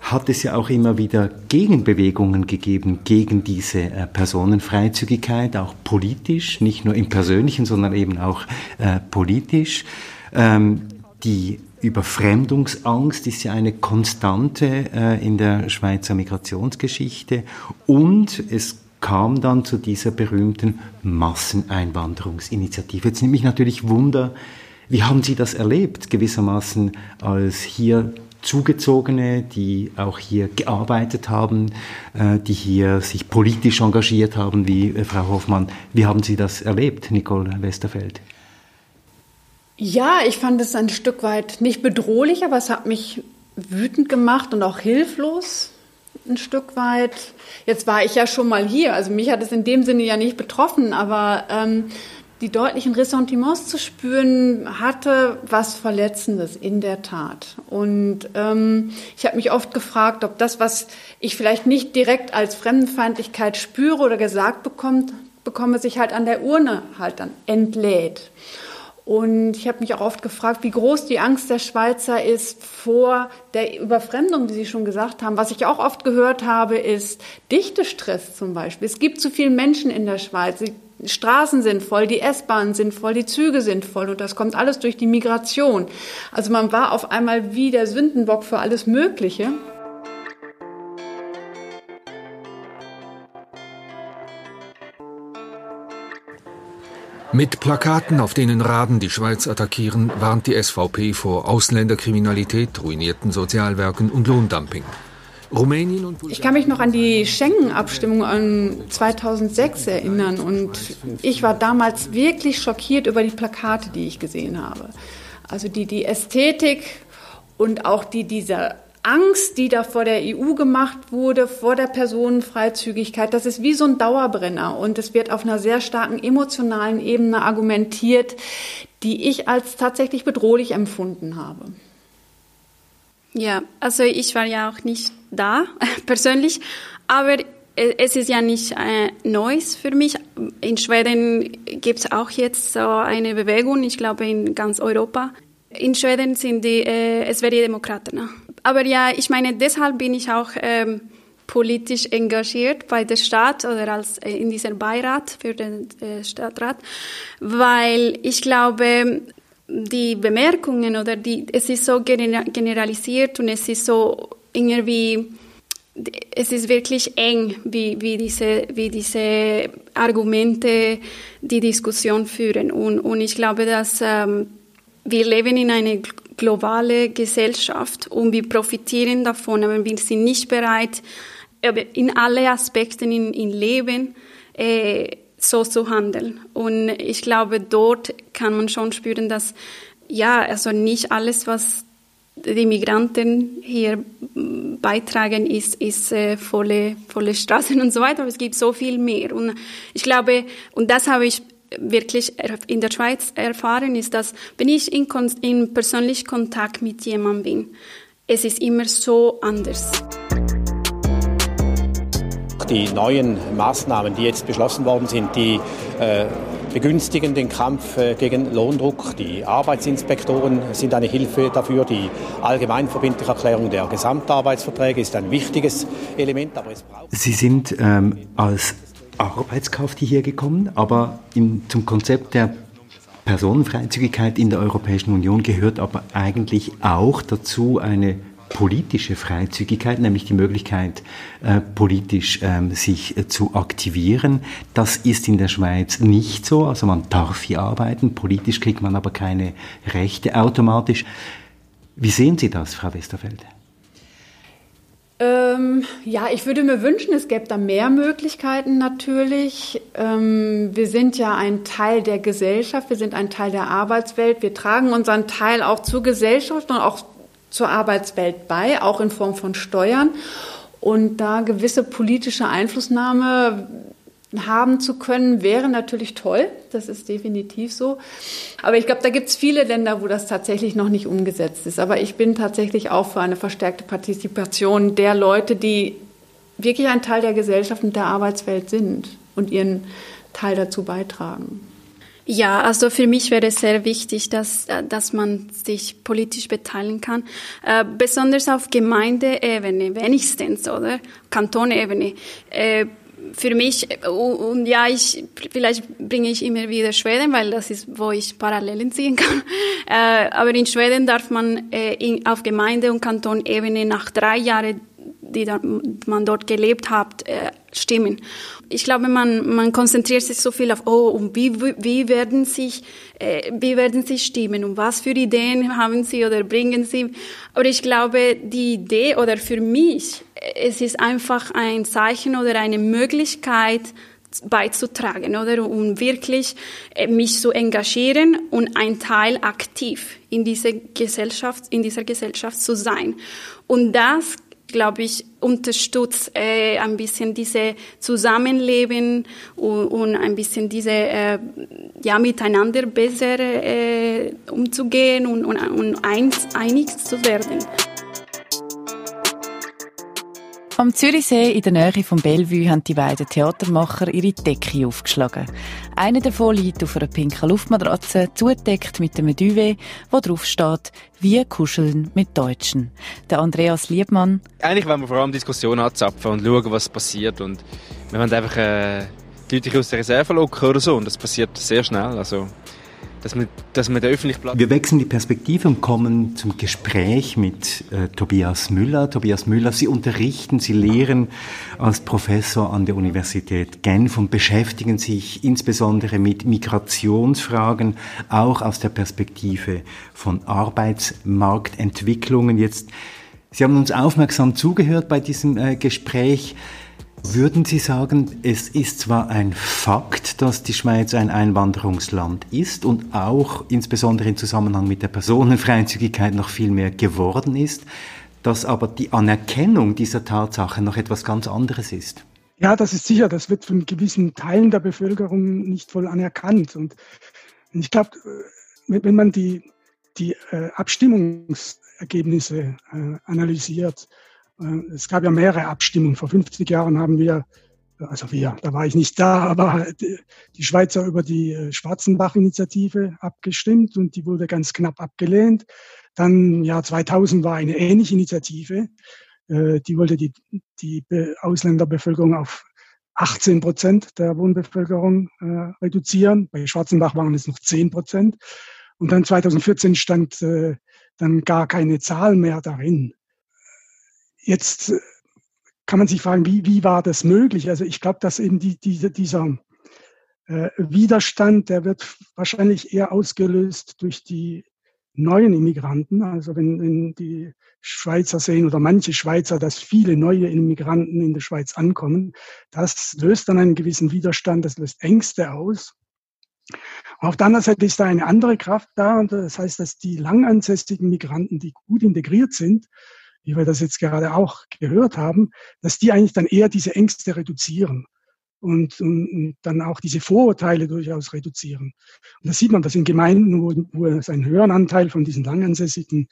hat es ja auch immer wieder Gegenbewegungen gegeben gegen diese äh, Personenfreizügigkeit, auch politisch, nicht nur im persönlichen, sondern eben auch äh, politisch. Ähm, die Überfremdungsangst ist ja eine Konstante äh, in der Schweizer Migrationsgeschichte und es kam dann zu dieser berühmten Masseneinwanderungsinitiative. Jetzt nimmt mich natürlich Wunder, wie haben Sie das erlebt, gewissermaßen als hier Zugezogene, die auch hier gearbeitet haben, äh, die hier sich politisch engagiert haben, wie äh, Frau Hoffmann. Wie haben Sie das erlebt, Nicole Westerfeld? Ja, ich fand es ein Stück weit nicht bedrohlich, aber es hat mich wütend gemacht und auch hilflos ein Stück weit. Jetzt war ich ja schon mal hier, also mich hat es in dem Sinne ja nicht betroffen, aber ähm, die deutlichen Ressentiments zu spüren, hatte was Verletzendes in der Tat. Und ähm, ich habe mich oft gefragt, ob das, was ich vielleicht nicht direkt als Fremdenfeindlichkeit spüre oder gesagt bekommt, bekomme, sich halt an der Urne halt dann entlädt. Und ich habe mich auch oft gefragt, wie groß die Angst der Schweizer ist vor der Überfremdung, wie Sie schon gesagt haben. Was ich auch oft gehört habe, ist Dichtestress zum Beispiel. Es gibt zu viele Menschen in der Schweiz. Die Straßen sind voll, die S-Bahnen sind voll, die Züge sind voll und das kommt alles durch die Migration. Also man war auf einmal wie der Sündenbock für alles Mögliche. Mit Plakaten, auf denen Raben die Schweiz attackieren, warnt die SVP vor Ausländerkriminalität, ruinierten Sozialwerken und Lohndumping. Rumänien und Ich kann mich noch an die Schengen-Abstimmung an 2006 erinnern und ich war damals wirklich schockiert über die Plakate, die ich gesehen habe. Also die, die Ästhetik und auch die, dieser Angst, die da vor der EU gemacht wurde, vor der Personenfreizügigkeit, das ist wie so ein Dauerbrenner und es wird auf einer sehr starken emotionalen Ebene argumentiert, die ich als tatsächlich bedrohlich empfunden habe. Ja, also ich war ja auch nicht da persönlich, aber es ist ja nicht äh, Neues für mich. In Schweden gibt es auch jetzt so eine Bewegung, ich glaube in ganz Europa. In Schweden sind die äh, SVD-Demokraten. Aber ja, ich meine, deshalb bin ich auch ähm, politisch engagiert bei der Stadt oder als äh, in diesem Beirat für den äh, Stadtrat, weil ich glaube, die Bemerkungen oder die, es ist so generalisiert und es ist so irgendwie, es ist wirklich eng, wie, wie, diese, wie diese Argumente die Diskussion führen. Und, und ich glaube, dass ähm, wir leben in einer globalen Gesellschaft und wir profitieren davon, aber wir sind nicht bereit, in alle Aspekten im Leben äh, so zu handeln. Und ich glaube, dort kann man schon spüren, dass ja, also nicht alles, was die Migranten hier beitragen, ist, ist äh, volle, volle Straßen und so weiter. Aber es gibt so viel mehr. Und ich glaube, und das habe ich wirklich in der Schweiz erfahren, ist, dass wenn ich in, in persönlich Kontakt mit jemandem bin, es ist immer so anders. Die neuen Maßnahmen, die jetzt beschlossen worden sind, die äh, begünstigen den Kampf äh, gegen Lohndruck. Die Arbeitsinspektoren sind eine Hilfe dafür. Die allgemeinverbindliche Erklärung der Gesamtarbeitsverträge ist ein wichtiges Element. Aber es braucht Sie sind ähm, als Arbeitskauf hierher gekommen, aber im, zum Konzept der Personenfreizügigkeit in der Europäischen Union gehört aber eigentlich auch dazu eine politische Freizügigkeit, nämlich die Möglichkeit, äh, politisch ähm, sich äh, zu aktivieren. Das ist in der Schweiz nicht so. Also man darf hier arbeiten, politisch kriegt man aber keine Rechte automatisch. Wie sehen Sie das, Frau Westerfeld? Ähm, ja, ich würde mir wünschen, es gäbe da mehr Möglichkeiten natürlich. Ähm, wir sind ja ein Teil der Gesellschaft, wir sind ein Teil der Arbeitswelt, wir tragen unseren Teil auch zur Gesellschaft und auch zur Arbeitswelt bei, auch in Form von Steuern. Und da gewisse politische Einflussnahme haben zu können, wäre natürlich toll. Das ist definitiv so. Aber ich glaube, da gibt es viele Länder, wo das tatsächlich noch nicht umgesetzt ist. Aber ich bin tatsächlich auch für eine verstärkte Partizipation der Leute, die wirklich ein Teil der Gesellschaft und der Arbeitswelt sind und ihren Teil dazu beitragen. Ja, also für mich wäre es sehr wichtig, dass, äh, dass man sich politisch beteiligen kann, äh, besonders auf Gemeindeebene, wenigstens, oder? Kantonebene. Äh, für mich, und ja, ich, vielleicht bringe ich immer wieder Schweden, weil das ist, wo ich Parallelen ziehen kann. Äh, aber in Schweden darf man äh, in, auf Gemeinde- und Kantonebene nach drei Jahren die da, man dort gelebt hat, äh, stimmen. Ich glaube, man, man konzentriert sich so viel auf, oh, und wie, wie werden sich, äh, wie werden sie stimmen und was für Ideen haben sie oder bringen sie. Aber ich glaube, die Idee oder für mich, es ist einfach ein Zeichen oder eine Möglichkeit, beizutragen, oder? Um wirklich äh, mich zu engagieren und ein Teil aktiv in dieser Gesellschaft, in dieser Gesellschaft zu sein. Und das glaube ich, unterstützt äh, ein bisschen diese Zusammenleben und, und ein bisschen diese äh, ja miteinander besser äh, umzugehen und, und, und eins, einig zu werden. Am Zürichsee in der Nähe von Bellevue haben die beiden Theatermacher ihre Decke aufgeschlagen. Einer davon liegt auf einer pinken Luftmatratze, zugedeckt mit einem Duvet, wo drauf steht, wie kuscheln mit Deutschen. Der Andreas Liebmann. Eigentlich wollen wir vor allem Diskussionen anzapfen und schauen, was passiert. Und wir wollen einfach äh, die Leute aus der Reserve locken oder so. Und das passiert sehr schnell. Also dass man, dass man den öffentlichen Platz... Wir wechseln die Perspektive und kommen zum Gespräch mit äh, Tobias Müller. Tobias Müller, Sie unterrichten, Sie lehren als Professor an der Universität Genf und beschäftigen sich insbesondere mit Migrationsfragen, auch aus der Perspektive von Arbeitsmarktentwicklungen. Jetzt, Sie haben uns aufmerksam zugehört bei diesem äh, Gespräch. Würden Sie sagen, es ist zwar ein Fakt, dass die Schweiz ein Einwanderungsland ist und auch insbesondere im Zusammenhang mit der Personenfreizügigkeit noch viel mehr geworden ist, dass aber die Anerkennung dieser Tatsache noch etwas ganz anderes ist? Ja, das ist sicher. Das wird von gewissen Teilen der Bevölkerung nicht voll anerkannt. Und ich glaube, wenn man die, die äh, Abstimmungsergebnisse äh, analysiert, es gab ja mehrere Abstimmungen. Vor 50 Jahren haben wir also wir, da war ich nicht da, aber die Schweizer über die äh, Schwarzenbach-Initiative abgestimmt und die wurde ganz knapp abgelehnt. Dann, ja, 2000 war eine ähnliche Initiative, äh, die wollte die, die Ausländerbevölkerung auf 18 Prozent der Wohnbevölkerung äh, reduzieren. Bei Schwarzenbach waren es noch 10 Prozent. Und dann 2014 stand äh, dann gar keine Zahl mehr darin. Jetzt äh, kann man sich fragen, wie, wie war das möglich? Also ich glaube, dass eben die, diese, dieser äh, Widerstand, der wird wahrscheinlich eher ausgelöst durch die neuen Immigranten. Also wenn, wenn die Schweizer sehen oder manche Schweizer, dass viele neue Immigranten in der Schweiz ankommen, das löst dann einen gewissen Widerstand, das löst Ängste aus. Auf der anderen Seite ist da eine andere Kraft da und das heißt, dass die langansässigen Migranten, die gut integriert sind, wie wir das jetzt gerade auch gehört haben, dass die eigentlich dann eher diese Ängste reduzieren und, und, und dann auch diese Vorurteile durchaus reduzieren. Und das sieht man, dass in Gemeinden, wo, wo es einen höheren Anteil von diesen langansässigen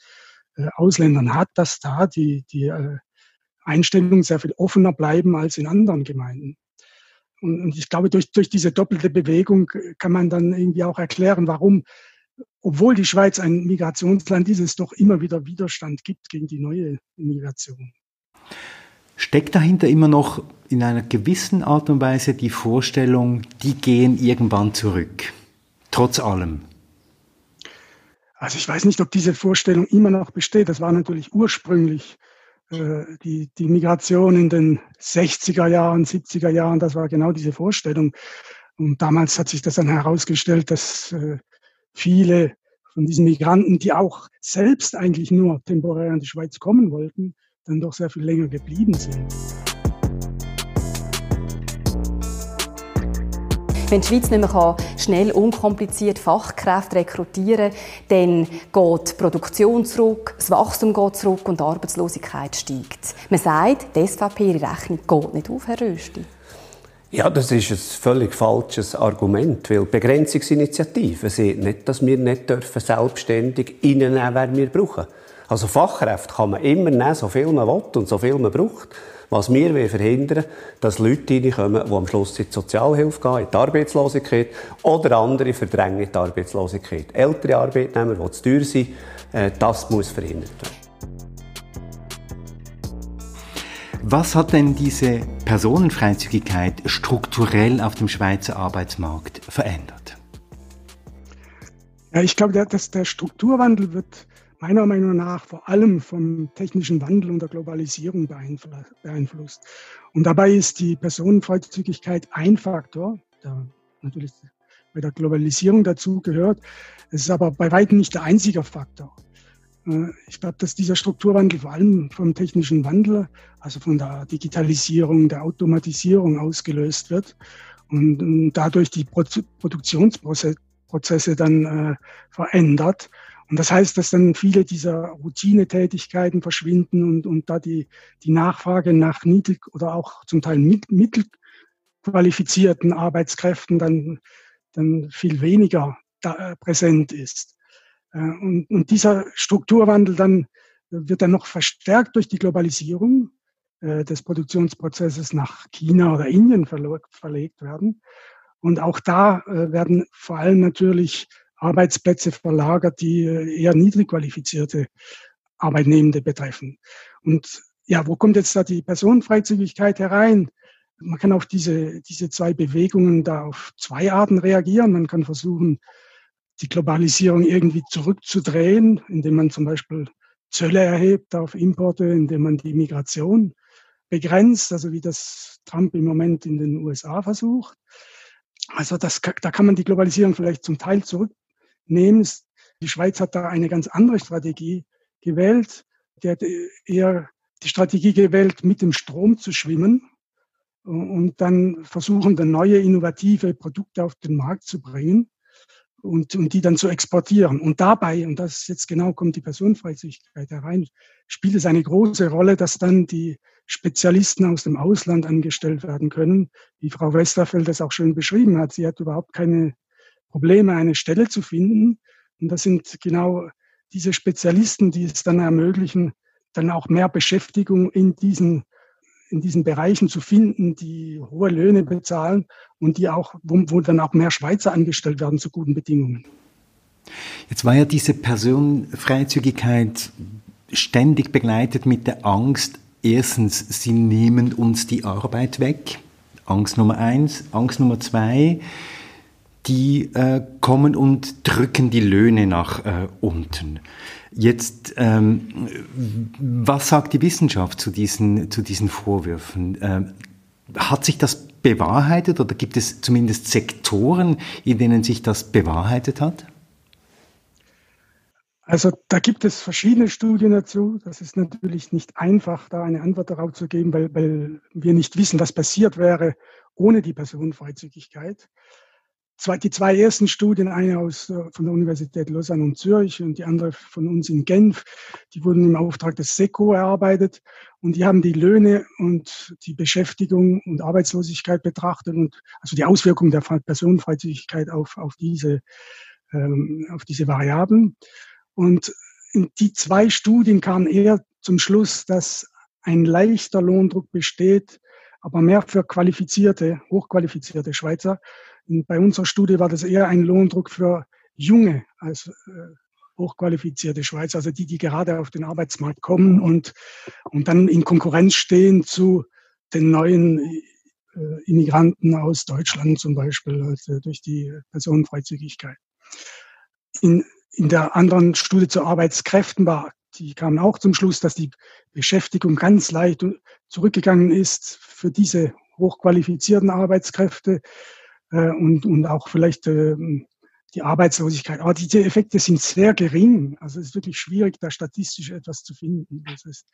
äh, Ausländern hat, dass da die, die äh, Einstellungen sehr viel offener bleiben als in anderen Gemeinden. Und, und ich glaube, durch, durch diese doppelte Bewegung kann man dann irgendwie auch erklären, warum obwohl die Schweiz ein Migrationsland ist, es doch immer wieder Widerstand gibt gegen die neue Migration. Steckt dahinter immer noch in einer gewissen Art und Weise die Vorstellung, die gehen irgendwann zurück, trotz allem? Also ich weiß nicht, ob diese Vorstellung immer noch besteht. Das war natürlich ursprünglich äh, die, die Migration in den 60er Jahren, 70er Jahren, das war genau diese Vorstellung. Und damals hat sich das dann herausgestellt, dass äh, viele von diesen Migranten, die auch selbst eigentlich nur temporär in die Schweiz kommen wollten, dann doch sehr viel länger geblieben sind. Wenn die Schweiz nicht mehr schnell, unkompliziert Fachkräfte rekrutieren kann, dann geht die Produktion zurück, das Wachstum geht zurück und die Arbeitslosigkeit steigt. Man sagt, die SVP, ihre Rechnung geht nicht auf, Herr Rösti. Ja, das ist ein völlig falsches Argument, weil die Begrenzungsinitiative nicht, dass wir nicht dürfen selbstständig reinnehmen, wer wir brauchen. Also Fachkräfte kann man immer nehmen, so viel man will und so viel man braucht. Was wir wollen verhindern, dass Leute reinkommen, die am Schluss in die Sozialhilfe gehen, in die Arbeitslosigkeit oder andere verdrängen in die Arbeitslosigkeit. Ältere Arbeitnehmer, die zu teuer sind, äh, das muss verhindert werden. Was hat denn diese Personenfreizügigkeit strukturell auf dem Schweizer Arbeitsmarkt verändert? Ja, ich glaube, dass der Strukturwandel wird meiner Meinung nach vor allem vom technischen Wandel und der Globalisierung beeinflusst. Und dabei ist die Personenfreizügigkeit ein Faktor, der natürlich bei der Globalisierung dazu gehört. Es ist aber bei weitem nicht der einzige Faktor. Äh, ich glaube, dass dieser Strukturwandel vor allem vom technischen Wandel, also von der Digitalisierung, der Automatisierung ausgelöst wird und, dadurch die Produktionsprozesse dann äh, verändert. Und das heißt, dass dann viele dieser Routinetätigkeiten verschwinden und, und da die, die Nachfrage nach niedrig oder auch zum Teil mit, mittelqualifizierten Arbeitskräften dann, dann viel weniger da, äh, präsent ist. Äh, und, und dieser Strukturwandel dann wird dann noch verstärkt durch die Globalisierung äh, des Produktionsprozesses nach China oder Indien verlegt werden. Und auch da äh, werden vor allem natürlich Arbeitsplätze verlagert, die eher niedrig qualifizierte Arbeitnehmende betreffen. Und ja, wo kommt jetzt da die Personenfreizügigkeit herein? Man kann auf diese, diese zwei Bewegungen da auf zwei Arten reagieren. Man kann versuchen, die Globalisierung irgendwie zurückzudrehen, indem man zum Beispiel Zölle erhebt auf Importe, indem man die Migration begrenzt, also wie das Trump im Moment in den USA versucht. Also das, da kann man die Globalisierung vielleicht zum Teil zurücknehmen. Die Schweiz hat da eine ganz andere Strategie gewählt. Die hat eher die Strategie gewählt, mit dem Strom zu schwimmen und dann versuchen, dann neue innovative Produkte auf den Markt zu bringen und, und die dann zu exportieren. Und dabei, und das jetzt genau kommt die Personenfreizügigkeit herein, spielt es eine große Rolle, dass dann die Spezialisten aus dem Ausland angestellt werden können, wie Frau Westerfeld es auch schön beschrieben hat. Sie hat überhaupt keine Probleme, eine Stelle zu finden. Und das sind genau diese Spezialisten, die es dann ermöglichen, dann auch mehr Beschäftigung in diesen in diesen Bereichen zu finden, die hohe Löhne bezahlen und die auch, wo, wo dann auch mehr Schweizer angestellt werden zu guten Bedingungen. Jetzt war ja diese Personenfreizügigkeit ständig begleitet mit der Angst, erstens, sie nehmen uns die Arbeit weg. Angst Nummer eins. Angst Nummer zwei, die äh, kommen und drücken die Löhne nach äh, unten. Jetzt, ähm, was sagt die Wissenschaft zu diesen, zu diesen Vorwürfen? Ähm, hat sich das bewahrheitet oder gibt es zumindest Sektoren, in denen sich das bewahrheitet hat? Also da gibt es verschiedene Studien dazu. Das ist natürlich nicht einfach, da eine Antwort darauf zu geben, weil, weil wir nicht wissen, was passiert wäre ohne die Personenfreizügigkeit. Die zwei ersten Studien, eine aus, äh, von der Universität Lausanne und Zürich und die andere von uns in Genf, die wurden im Auftrag des SECO erarbeitet und die haben die Löhne und die Beschäftigung und Arbeitslosigkeit betrachtet und also die Auswirkungen der Personenfreizügigkeit auf, auf, diese, ähm, auf diese Variablen. Und die zwei Studien kamen eher zum Schluss, dass ein leichter Lohndruck besteht, aber mehr für qualifizierte, hochqualifizierte Schweizer. Und bei unserer Studie war das eher ein Lohndruck für junge als äh, hochqualifizierte Schweizer, also die, die gerade auf den Arbeitsmarkt kommen und, und dann in Konkurrenz stehen zu den neuen äh, Immigranten aus Deutschland zum Beispiel, also durch die Personenfreizügigkeit. In, in der anderen Studie zu Arbeitskräften war, die kamen auch zum Schluss, dass die Beschäftigung ganz leicht zurückgegangen ist für diese hochqualifizierten Arbeitskräfte äh, und, und auch vielleicht äh, die Arbeitslosigkeit. Aber diese Effekte sind sehr gering. Also es ist wirklich schwierig, da statistisch etwas zu finden. Das, ist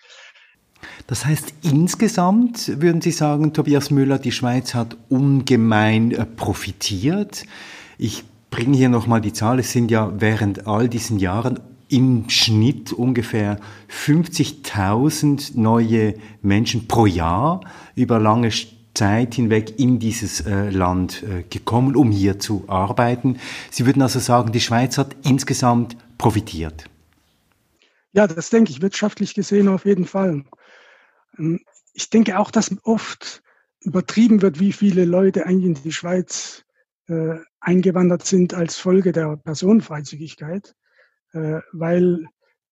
das heißt, insgesamt würden Sie sagen, Tobias Müller, die Schweiz hat ungemein äh, profitiert. Ich bringe hier nochmal die Zahl. Es sind ja während all diesen Jahren im Schnitt ungefähr 50.000 neue Menschen pro Jahr über lange Zeit hinweg in dieses äh, Land äh, gekommen, um hier zu arbeiten. Sie würden also sagen, die Schweiz hat insgesamt profitiert. Ja, das denke ich wirtschaftlich gesehen auf jeden Fall. Ähm, ich denke auch, dass oft übertrieben wird, wie viele Leute eigentlich in die Schweiz äh, eingewandert sind als Folge der Personenfreizügigkeit, äh, weil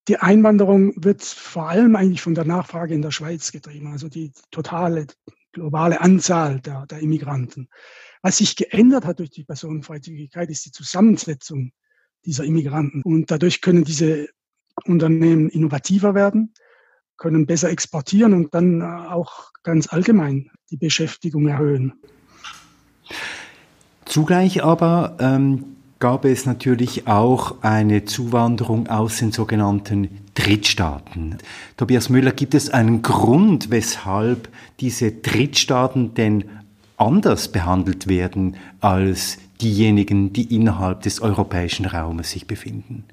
die Einwanderung wird vor allem eigentlich von der Nachfrage in der Schweiz getrieben, also die totale globale Anzahl der, der Immigranten. Was sich geändert hat durch die Personenfreizügigkeit, ist die Zusammensetzung dieser Immigranten. Und dadurch können diese Unternehmen innovativer werden, können besser exportieren und dann auch ganz allgemein die Beschäftigung erhöhen. Zugleich aber ähm, gab es natürlich auch eine Zuwanderung aus den sogenannten Drittstaaten. Tobias Müller, gibt es einen Grund, weshalb diese Drittstaaten denn anders behandelt werden als diejenigen, die innerhalb des europäischen Raumes sich befinden?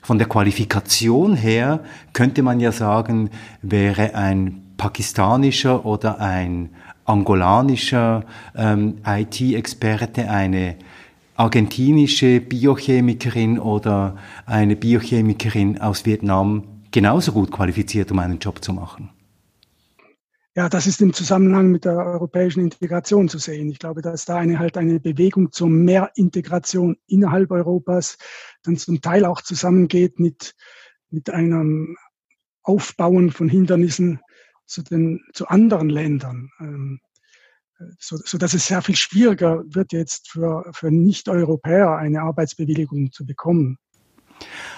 Von der Qualifikation her könnte man ja sagen, wäre ein pakistanischer oder ein angolanischer ähm, IT-Experte, eine argentinische Biochemikerin oder eine Biochemikerin aus Vietnam genauso gut qualifiziert, um einen Job zu machen. Ja, das ist im Zusammenhang mit der europäischen Integration zu sehen. Ich glaube, dass da eine halt eine Bewegung zur Mehrintegration innerhalb Europas dann zum Teil auch zusammengeht mit, mit einem Aufbauen von Hindernissen zu, den, zu anderen Ländern. So, so dass es sehr viel schwieriger wird jetzt für, für Nicht-Europäer eine Arbeitsbewilligung zu bekommen.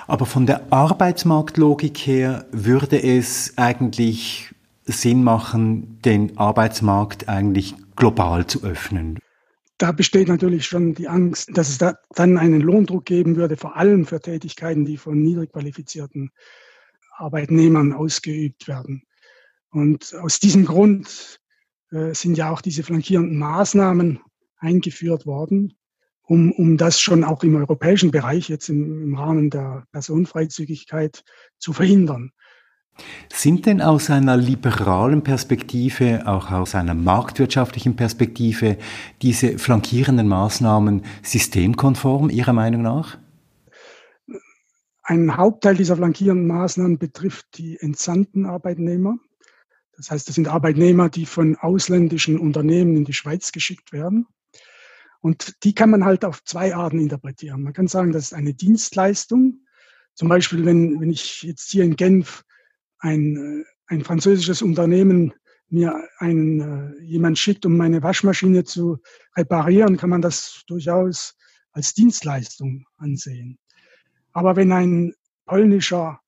Aber von der Arbeitsmarktlogik her würde es eigentlich Sinn machen, den Arbeitsmarkt eigentlich global zu öffnen. Da besteht natürlich schon die Angst, dass es da dann einen Lohndruck geben würde, vor allem für Tätigkeiten, die von niedrig qualifizierten Arbeitnehmern ausgeübt werden. Und aus diesem Grund äh, sind ja auch diese flankierenden Maßnahmen eingeführt worden, um, um das schon auch im europäischen Bereich jetzt im, im Rahmen der Personenfreizügigkeit zu verhindern. Sind denn aus einer liberalen Perspektive, auch aus einer marktwirtschaftlichen Perspektive, diese flankierenden Maßnahmen systemkonform Ihrer Meinung nach? Ein Hauptteil dieser flankierenden Maßnahmen betrifft die entsandten Arbeitnehmer. Das heißt, das sind Arbeitnehmer, die von ausländischen Unternehmen in die Schweiz geschickt werden. Und die kann man halt auf zwei Arten interpretieren. Man kann sagen, das ist eine Dienstleistung. Zum Beispiel, wenn, wenn ich jetzt hier in Genf ein, äh, ein französisches Unternehmen mir einen, äh, jemand schickt, um meine Waschmaschine zu reparieren, kann man das durchaus als Dienstleistung ansehen. Aber wenn ein polnischer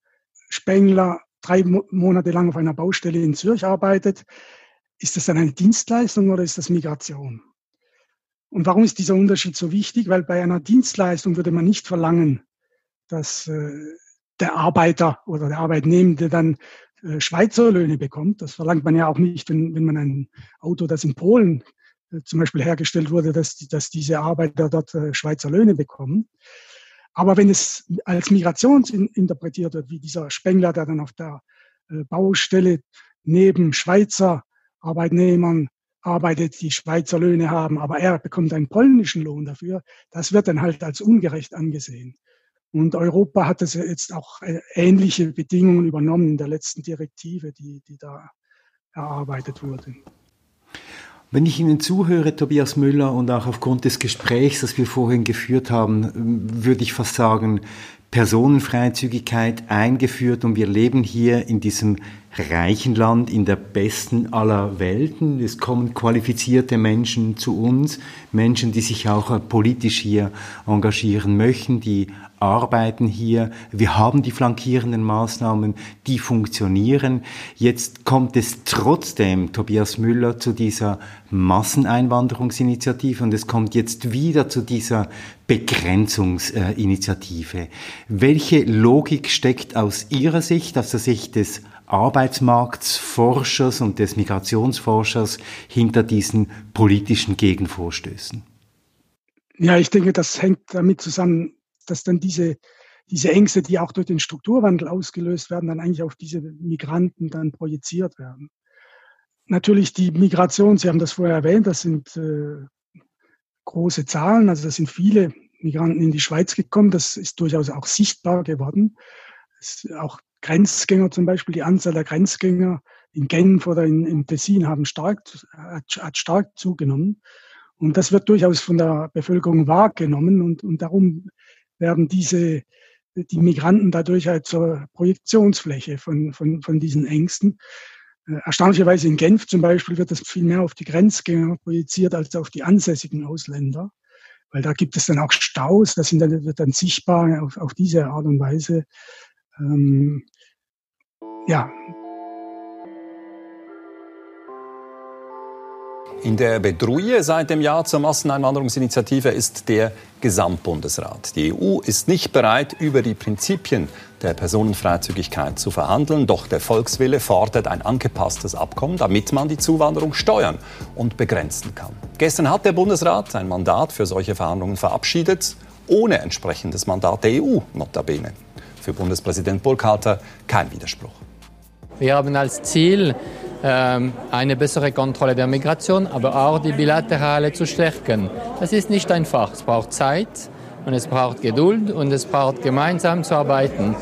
Spengler drei Monate lang auf einer Baustelle in Zürich arbeitet, ist das dann eine Dienstleistung oder ist das Migration? Und warum ist dieser Unterschied so wichtig? Weil bei einer Dienstleistung würde man nicht verlangen, dass äh, der Arbeiter oder der Arbeitnehmende dann äh, Schweizer Löhne bekommt. Das verlangt man ja auch nicht, wenn, wenn man ein Auto, das in Polen äh, zum Beispiel hergestellt wurde, dass, dass diese Arbeiter dort Schweizer Löhne bekommen. Aber wenn es als Migration interpretiert wird, wie dieser Spengler, der dann auf der Baustelle neben Schweizer Arbeitnehmern arbeitet, die Schweizer Löhne haben, aber er bekommt einen polnischen Lohn dafür, das wird dann halt als ungerecht angesehen. Und Europa hat das jetzt auch äh, ähnliche Bedingungen übernommen in der letzten Direktive, die, die da erarbeitet wurde. Wenn ich Ihnen zuhöre, Tobias Müller, und auch aufgrund des Gesprächs, das wir vorhin geführt haben, würde ich fast sagen, Personenfreizügigkeit eingeführt und wir leben hier in diesem reichen Land, in der besten aller Welten. Es kommen qualifizierte Menschen zu uns, Menschen, die sich auch politisch hier engagieren möchten, die arbeiten hier. Wir haben die flankierenden Maßnahmen, die funktionieren. Jetzt kommt es trotzdem, Tobias Müller, zu dieser Masseneinwanderungsinitiative und es kommt jetzt wieder zu dieser Begrenzungsinitiative. Welche Logik steckt aus Ihrer Sicht, aus der Sicht des Arbeitsmarktsforschers und des Migrationsforschers hinter diesen politischen Gegenvorstößen? Ja, ich denke, das hängt damit zusammen, dass dann diese, diese Ängste, die auch durch den Strukturwandel ausgelöst werden, dann eigentlich auf diese Migranten dann projiziert werden. Natürlich die Migration, Sie haben das vorher erwähnt, das sind äh, große Zahlen, also das sind viele Migranten in die Schweiz gekommen, das ist durchaus auch sichtbar geworden. auch Grenzgänger zum Beispiel, die Anzahl der Grenzgänger in Genf oder in, in Tessin haben stark, hat, hat stark zugenommen. Und das wird durchaus von der Bevölkerung wahrgenommen und, und darum werden diese, die Migranten dadurch halt zur Projektionsfläche von, von, von diesen Ängsten. Äh, erstaunlicherweise in Genf zum Beispiel wird das viel mehr auf die Grenzgänger projiziert als auf die ansässigen Ausländer, weil da gibt es dann auch Staus, das sind dann, wird dann sichtbar auf, auf diese Art und Weise. Ähm, ja, In der Bedruille seit dem Jahr zur Masseneinwanderungsinitiative ist der Gesamtbundesrat. Die EU ist nicht bereit, über die Prinzipien der Personenfreizügigkeit zu verhandeln, doch der Volkswille fordert ein angepasstes Abkommen, damit man die Zuwanderung steuern und begrenzen kann. Gestern hat der Bundesrat ein Mandat für solche Verhandlungen verabschiedet, ohne entsprechendes Mandat der EU notabene. Für Bundespräsident Burkhalter kein Widerspruch. Wir haben als Ziel, ähm, eine bessere Kontrolle der Migration, aber auch die bilaterale zu stärken. Das ist nicht einfach. Es braucht Zeit und es braucht Geduld und es braucht gemeinsam zu arbeiten.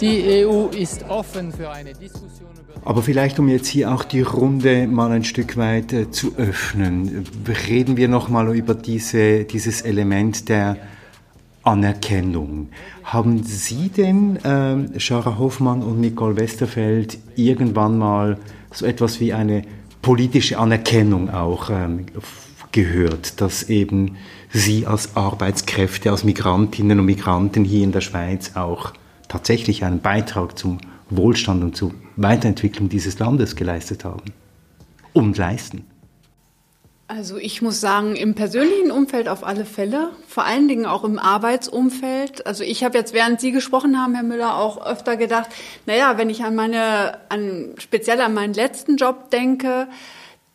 Die EU ist offen für eine Diskussion. Aber vielleicht, um jetzt hier auch die Runde mal ein Stück weit äh, zu öffnen, reden wir noch mal über diese, dieses Element der Anerkennung. Haben Sie denn, Schara Hoffmann und Nicole Westerfeld, irgendwann mal so etwas wie eine politische Anerkennung auch ähm, gehört, dass eben sie als Arbeitskräfte, als Migrantinnen und Migranten hier in der Schweiz auch tatsächlich einen Beitrag zum Wohlstand und zur Weiterentwicklung dieses Landes geleistet haben und leisten. Also ich muss sagen, im persönlichen Umfeld auf alle Fälle, vor allen Dingen auch im Arbeitsumfeld. Also ich habe jetzt, während Sie gesprochen haben, Herr Müller, auch öfter gedacht, naja, wenn ich an meine, an, speziell an meinen letzten Job denke,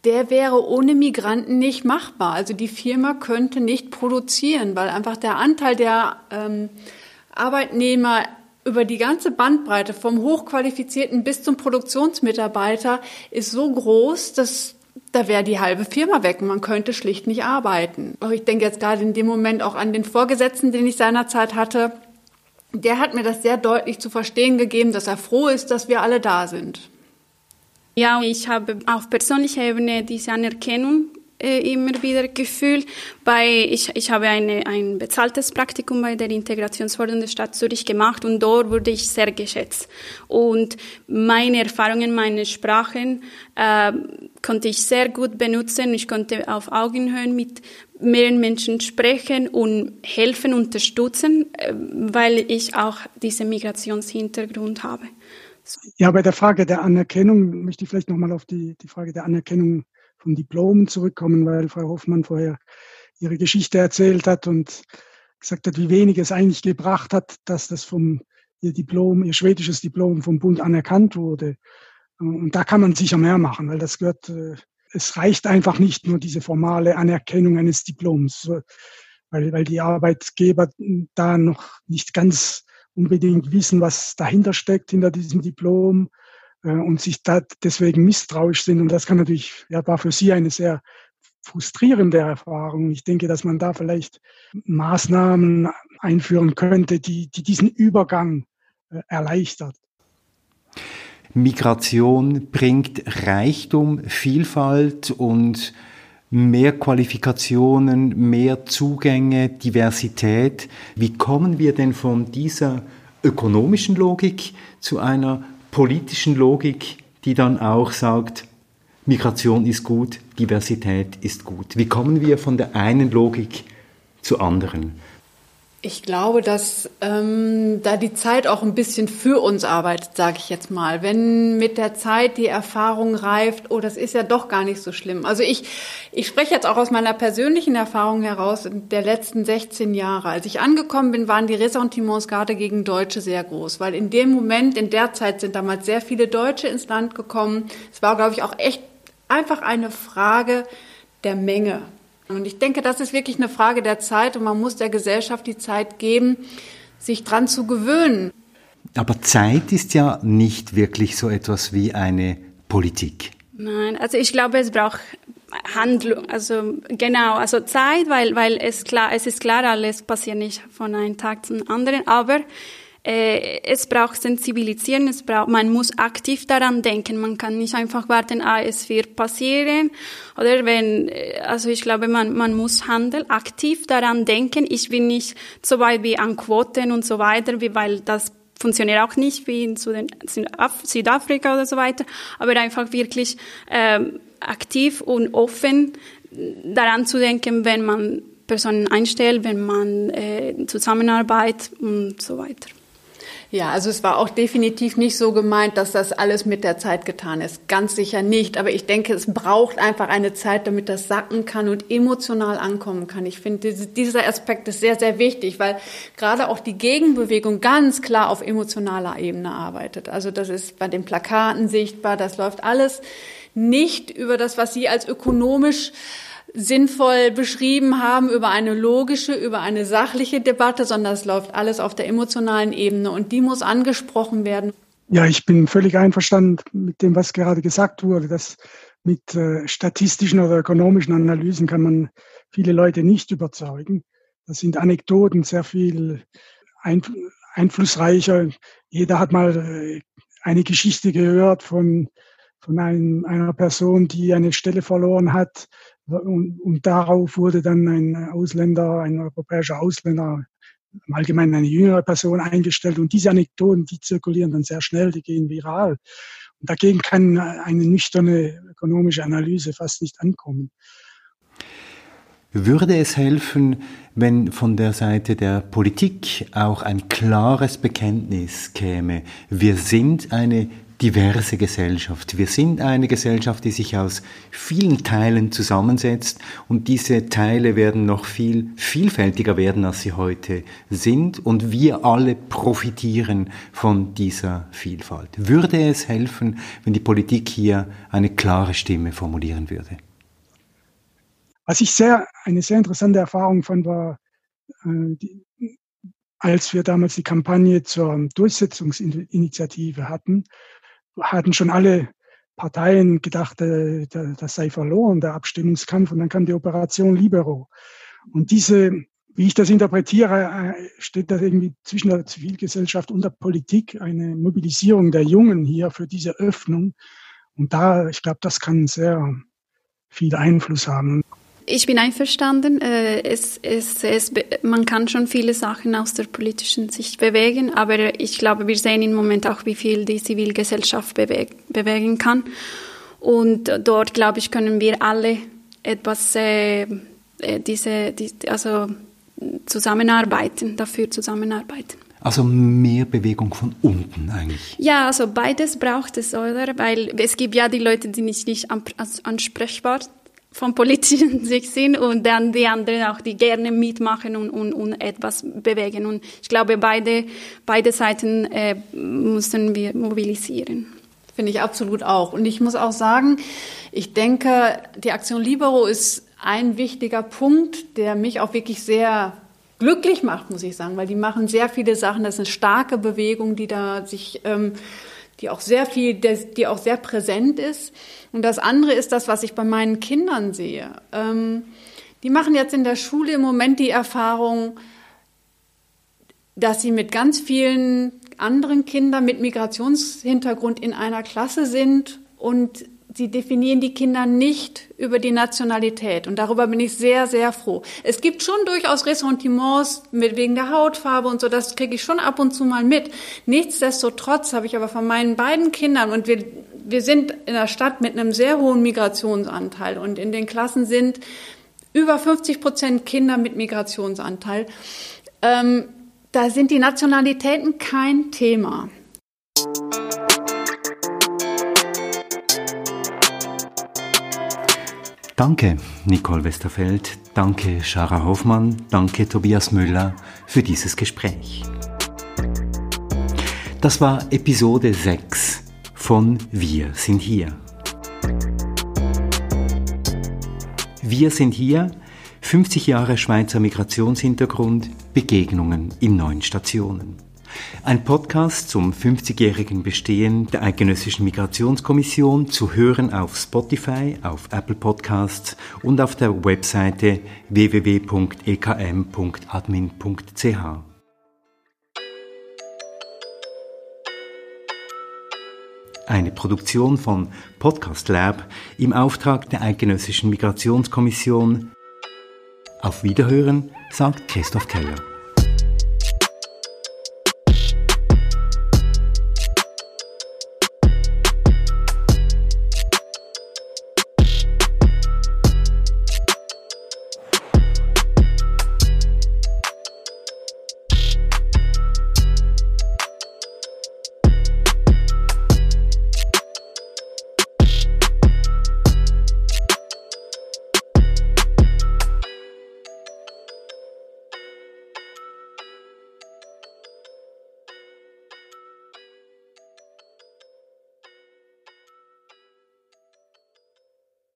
der wäre ohne Migranten nicht machbar. Also die Firma könnte nicht produzieren, weil einfach der Anteil der ähm, Arbeitnehmer über die ganze Bandbreite vom Hochqualifizierten bis zum Produktionsmitarbeiter ist so groß, dass da wäre die halbe Firma weg. Man könnte schlicht nicht arbeiten. Ich denke jetzt gerade in dem Moment auch an den Vorgesetzten, den ich seinerzeit hatte. Der hat mir das sehr deutlich zu verstehen gegeben, dass er froh ist, dass wir alle da sind. Ja, ich habe auf persönlicher Ebene diese Anerkennung äh, immer wieder gefühlt, weil ich, ich habe eine, ein bezahltes Praktikum bei der Integrationsförderung der Stadt Zürich gemacht und dort wurde ich sehr geschätzt. Und meine Erfahrungen, meine Sprachen äh, konnte ich sehr gut benutzen. Ich konnte auf Augenhöhe mit mehreren Menschen sprechen und helfen, unterstützen, äh, weil ich auch diesen Migrationshintergrund habe. Ja, bei der Frage der Anerkennung möchte ich vielleicht nochmal auf die, die Frage der Anerkennung von Diplomen zurückkommen, weil Frau Hoffmann vorher ihre Geschichte erzählt hat und gesagt hat, wie wenig es eigentlich gebracht hat, dass das vom ihr Diplom, ihr schwedisches Diplom vom Bund anerkannt wurde. Und da kann man sicher mehr machen, weil das gehört, äh, es reicht einfach nicht nur diese formale Anerkennung eines Diploms, weil, weil die Arbeitgeber da noch nicht ganz unbedingt wissen, was dahinter steckt, hinter diesem Diplom äh, und sich da deswegen misstrauisch sind. Und das kann natürlich, ja, war für Sie eine sehr frustrierende Erfahrung. Ich denke, dass man da vielleicht Maßnahmen einführen könnte, die, die diesen Übergang äh, erleichtert. Migration bringt Reichtum, Vielfalt und mehr Qualifikationen, mehr Zugänge, Diversität. Wie kommen wir denn von dieser ökonomischen Logik zu einer politischen Logik, die dann auch sagt, Migration ist gut, Diversität ist gut. Wie kommen wir von der einen Logik zur anderen? Ich glaube, dass ähm, da die Zeit auch ein bisschen für uns arbeitet, sage ich jetzt mal. Wenn mit der Zeit die Erfahrung reift, oh, das ist ja doch gar nicht so schlimm. Also ich, ich spreche jetzt auch aus meiner persönlichen Erfahrung heraus der letzten 16 Jahre. Als ich angekommen bin, waren die Ressentiments gerade gegen Deutsche sehr groß, weil in dem Moment, in der Zeit sind damals sehr viele Deutsche ins Land gekommen. Es war, glaube ich, auch echt einfach eine Frage der Menge. Und ich denke, das ist wirklich eine Frage der Zeit und man muss der Gesellschaft die Zeit geben, sich dran zu gewöhnen. Aber Zeit ist ja nicht wirklich so etwas wie eine Politik. Nein, also ich glaube, es braucht Handlung, also genau, also Zeit, weil, weil es klar, es ist klar, alles passiert nicht von einem Tag zum anderen, aber äh, es braucht Sensibilisieren, es braucht, man muss aktiv daran denken. Man kann nicht einfach warten, ah, es wird passieren. Oder wenn, äh, also ich glaube, man, man muss handeln, aktiv daran denken. Ich bin nicht so weit wie an Quoten und so weiter, wie, weil das funktioniert auch nicht wie in Südafrika oder so weiter, aber einfach wirklich ähm, aktiv und offen daran zu denken, wenn man Personen einstellt, wenn man äh, Zusammenarbeit und so weiter. Ja, also es war auch definitiv nicht so gemeint, dass das alles mit der Zeit getan ist. Ganz sicher nicht. Aber ich denke, es braucht einfach eine Zeit, damit das sacken kann und emotional ankommen kann. Ich finde, dieser Aspekt ist sehr, sehr wichtig, weil gerade auch die Gegenbewegung ganz klar auf emotionaler Ebene arbeitet. Also das ist bei den Plakaten sichtbar. Das läuft alles nicht über das, was Sie als ökonomisch sinnvoll beschrieben haben über eine logische, über eine sachliche Debatte, sondern es läuft alles auf der emotionalen Ebene und die muss angesprochen werden. Ja, ich bin völlig einverstanden mit dem, was gerade gesagt wurde, dass mit äh, statistischen oder ökonomischen Analysen kann man viele Leute nicht überzeugen. Das sind Anekdoten sehr viel ein, einflussreicher. Jeder hat mal äh, eine Geschichte gehört von, von einem, einer Person, die eine Stelle verloren hat, und, und darauf wurde dann ein Ausländer, ein europäischer Ausländer, im Allgemeinen eine jüngere Person eingestellt. Und diese Anekdoten, die zirkulieren dann sehr schnell, die gehen viral. Und dagegen kann eine nüchterne ökonomische Analyse fast nicht ankommen. Würde es helfen, wenn von der Seite der Politik auch ein klares Bekenntnis käme, wir sind eine diverse Gesellschaft. Wir sind eine Gesellschaft, die sich aus vielen Teilen zusammensetzt und diese Teile werden noch viel vielfältiger werden, als sie heute sind und wir alle profitieren von dieser Vielfalt. Würde es helfen, wenn die Politik hier eine klare Stimme formulieren würde? Was ich sehr, eine sehr interessante Erfahrung fand, war, äh, die, als wir damals die Kampagne zur Durchsetzungsinitiative hatten, hatten schon alle Parteien gedacht, äh, das sei verloren, der Abstimmungskampf. Und dann kam die Operation Libero. Und diese, wie ich das interpretiere, äh, steht da irgendwie zwischen der Zivilgesellschaft und der Politik eine Mobilisierung der Jungen hier für diese Öffnung. Und da, ich glaube, das kann sehr viel Einfluss haben. Ich bin einverstanden. Äh, es, es, es, man kann schon viele Sachen aus der politischen Sicht bewegen, aber ich glaube, wir sehen im Moment auch, wie viel die Zivilgesellschaft beweg, bewegen kann. Und dort, glaube ich, können wir alle etwas, äh, äh diese, die, also zusammenarbeiten, dafür zusammenarbeiten. Also mehr Bewegung von unten eigentlich. Ja, also beides braucht es, oder? Weil es gibt ja die Leute, die nicht, nicht ansprechbar von politischen Sicht sind und dann die anderen auch, die gerne mitmachen und, und, und etwas bewegen. Und ich glaube, beide, beide Seiten äh, müssen wir mobilisieren. Finde ich absolut auch. Und ich muss auch sagen, ich denke, die Aktion Libero ist ein wichtiger Punkt, der mich auch wirklich sehr glücklich macht, muss ich sagen, weil die machen sehr viele Sachen. Das ist eine starke Bewegung, die da sich, ähm, die auch sehr viel, die auch sehr präsent ist. Und das andere ist das, was ich bei meinen Kindern sehe. Ähm, die machen jetzt in der Schule im Moment die Erfahrung, dass sie mit ganz vielen anderen Kindern mit Migrationshintergrund in einer Klasse sind und sie definieren die Kinder nicht über die Nationalität. Und darüber bin ich sehr, sehr froh. Es gibt schon durchaus Ressentiments mit, wegen der Hautfarbe und so, das kriege ich schon ab und zu mal mit. Nichtsdestotrotz habe ich aber von meinen beiden Kindern, und wir, wir sind in der Stadt mit einem sehr hohen Migrationsanteil und in den Klassen sind über 50 Prozent Kinder mit Migrationsanteil. Ähm, da sind die Nationalitäten kein Thema. Danke, Nicole Westerfeld, danke, Schara Hoffmann, danke, Tobias Müller für dieses Gespräch. Das war Episode 6 von Wir sind hier. Wir sind hier, 50 Jahre Schweizer Migrationshintergrund, Begegnungen in neun Stationen. Ein Podcast zum 50-jährigen Bestehen der Eidgenössischen Migrationskommission zu hören auf Spotify, auf Apple Podcasts und auf der Webseite www.ekm.admin.ch. Eine Produktion von Podcast Lab im Auftrag der Eidgenössischen Migrationskommission. Auf Wiederhören sagt Christoph Keller.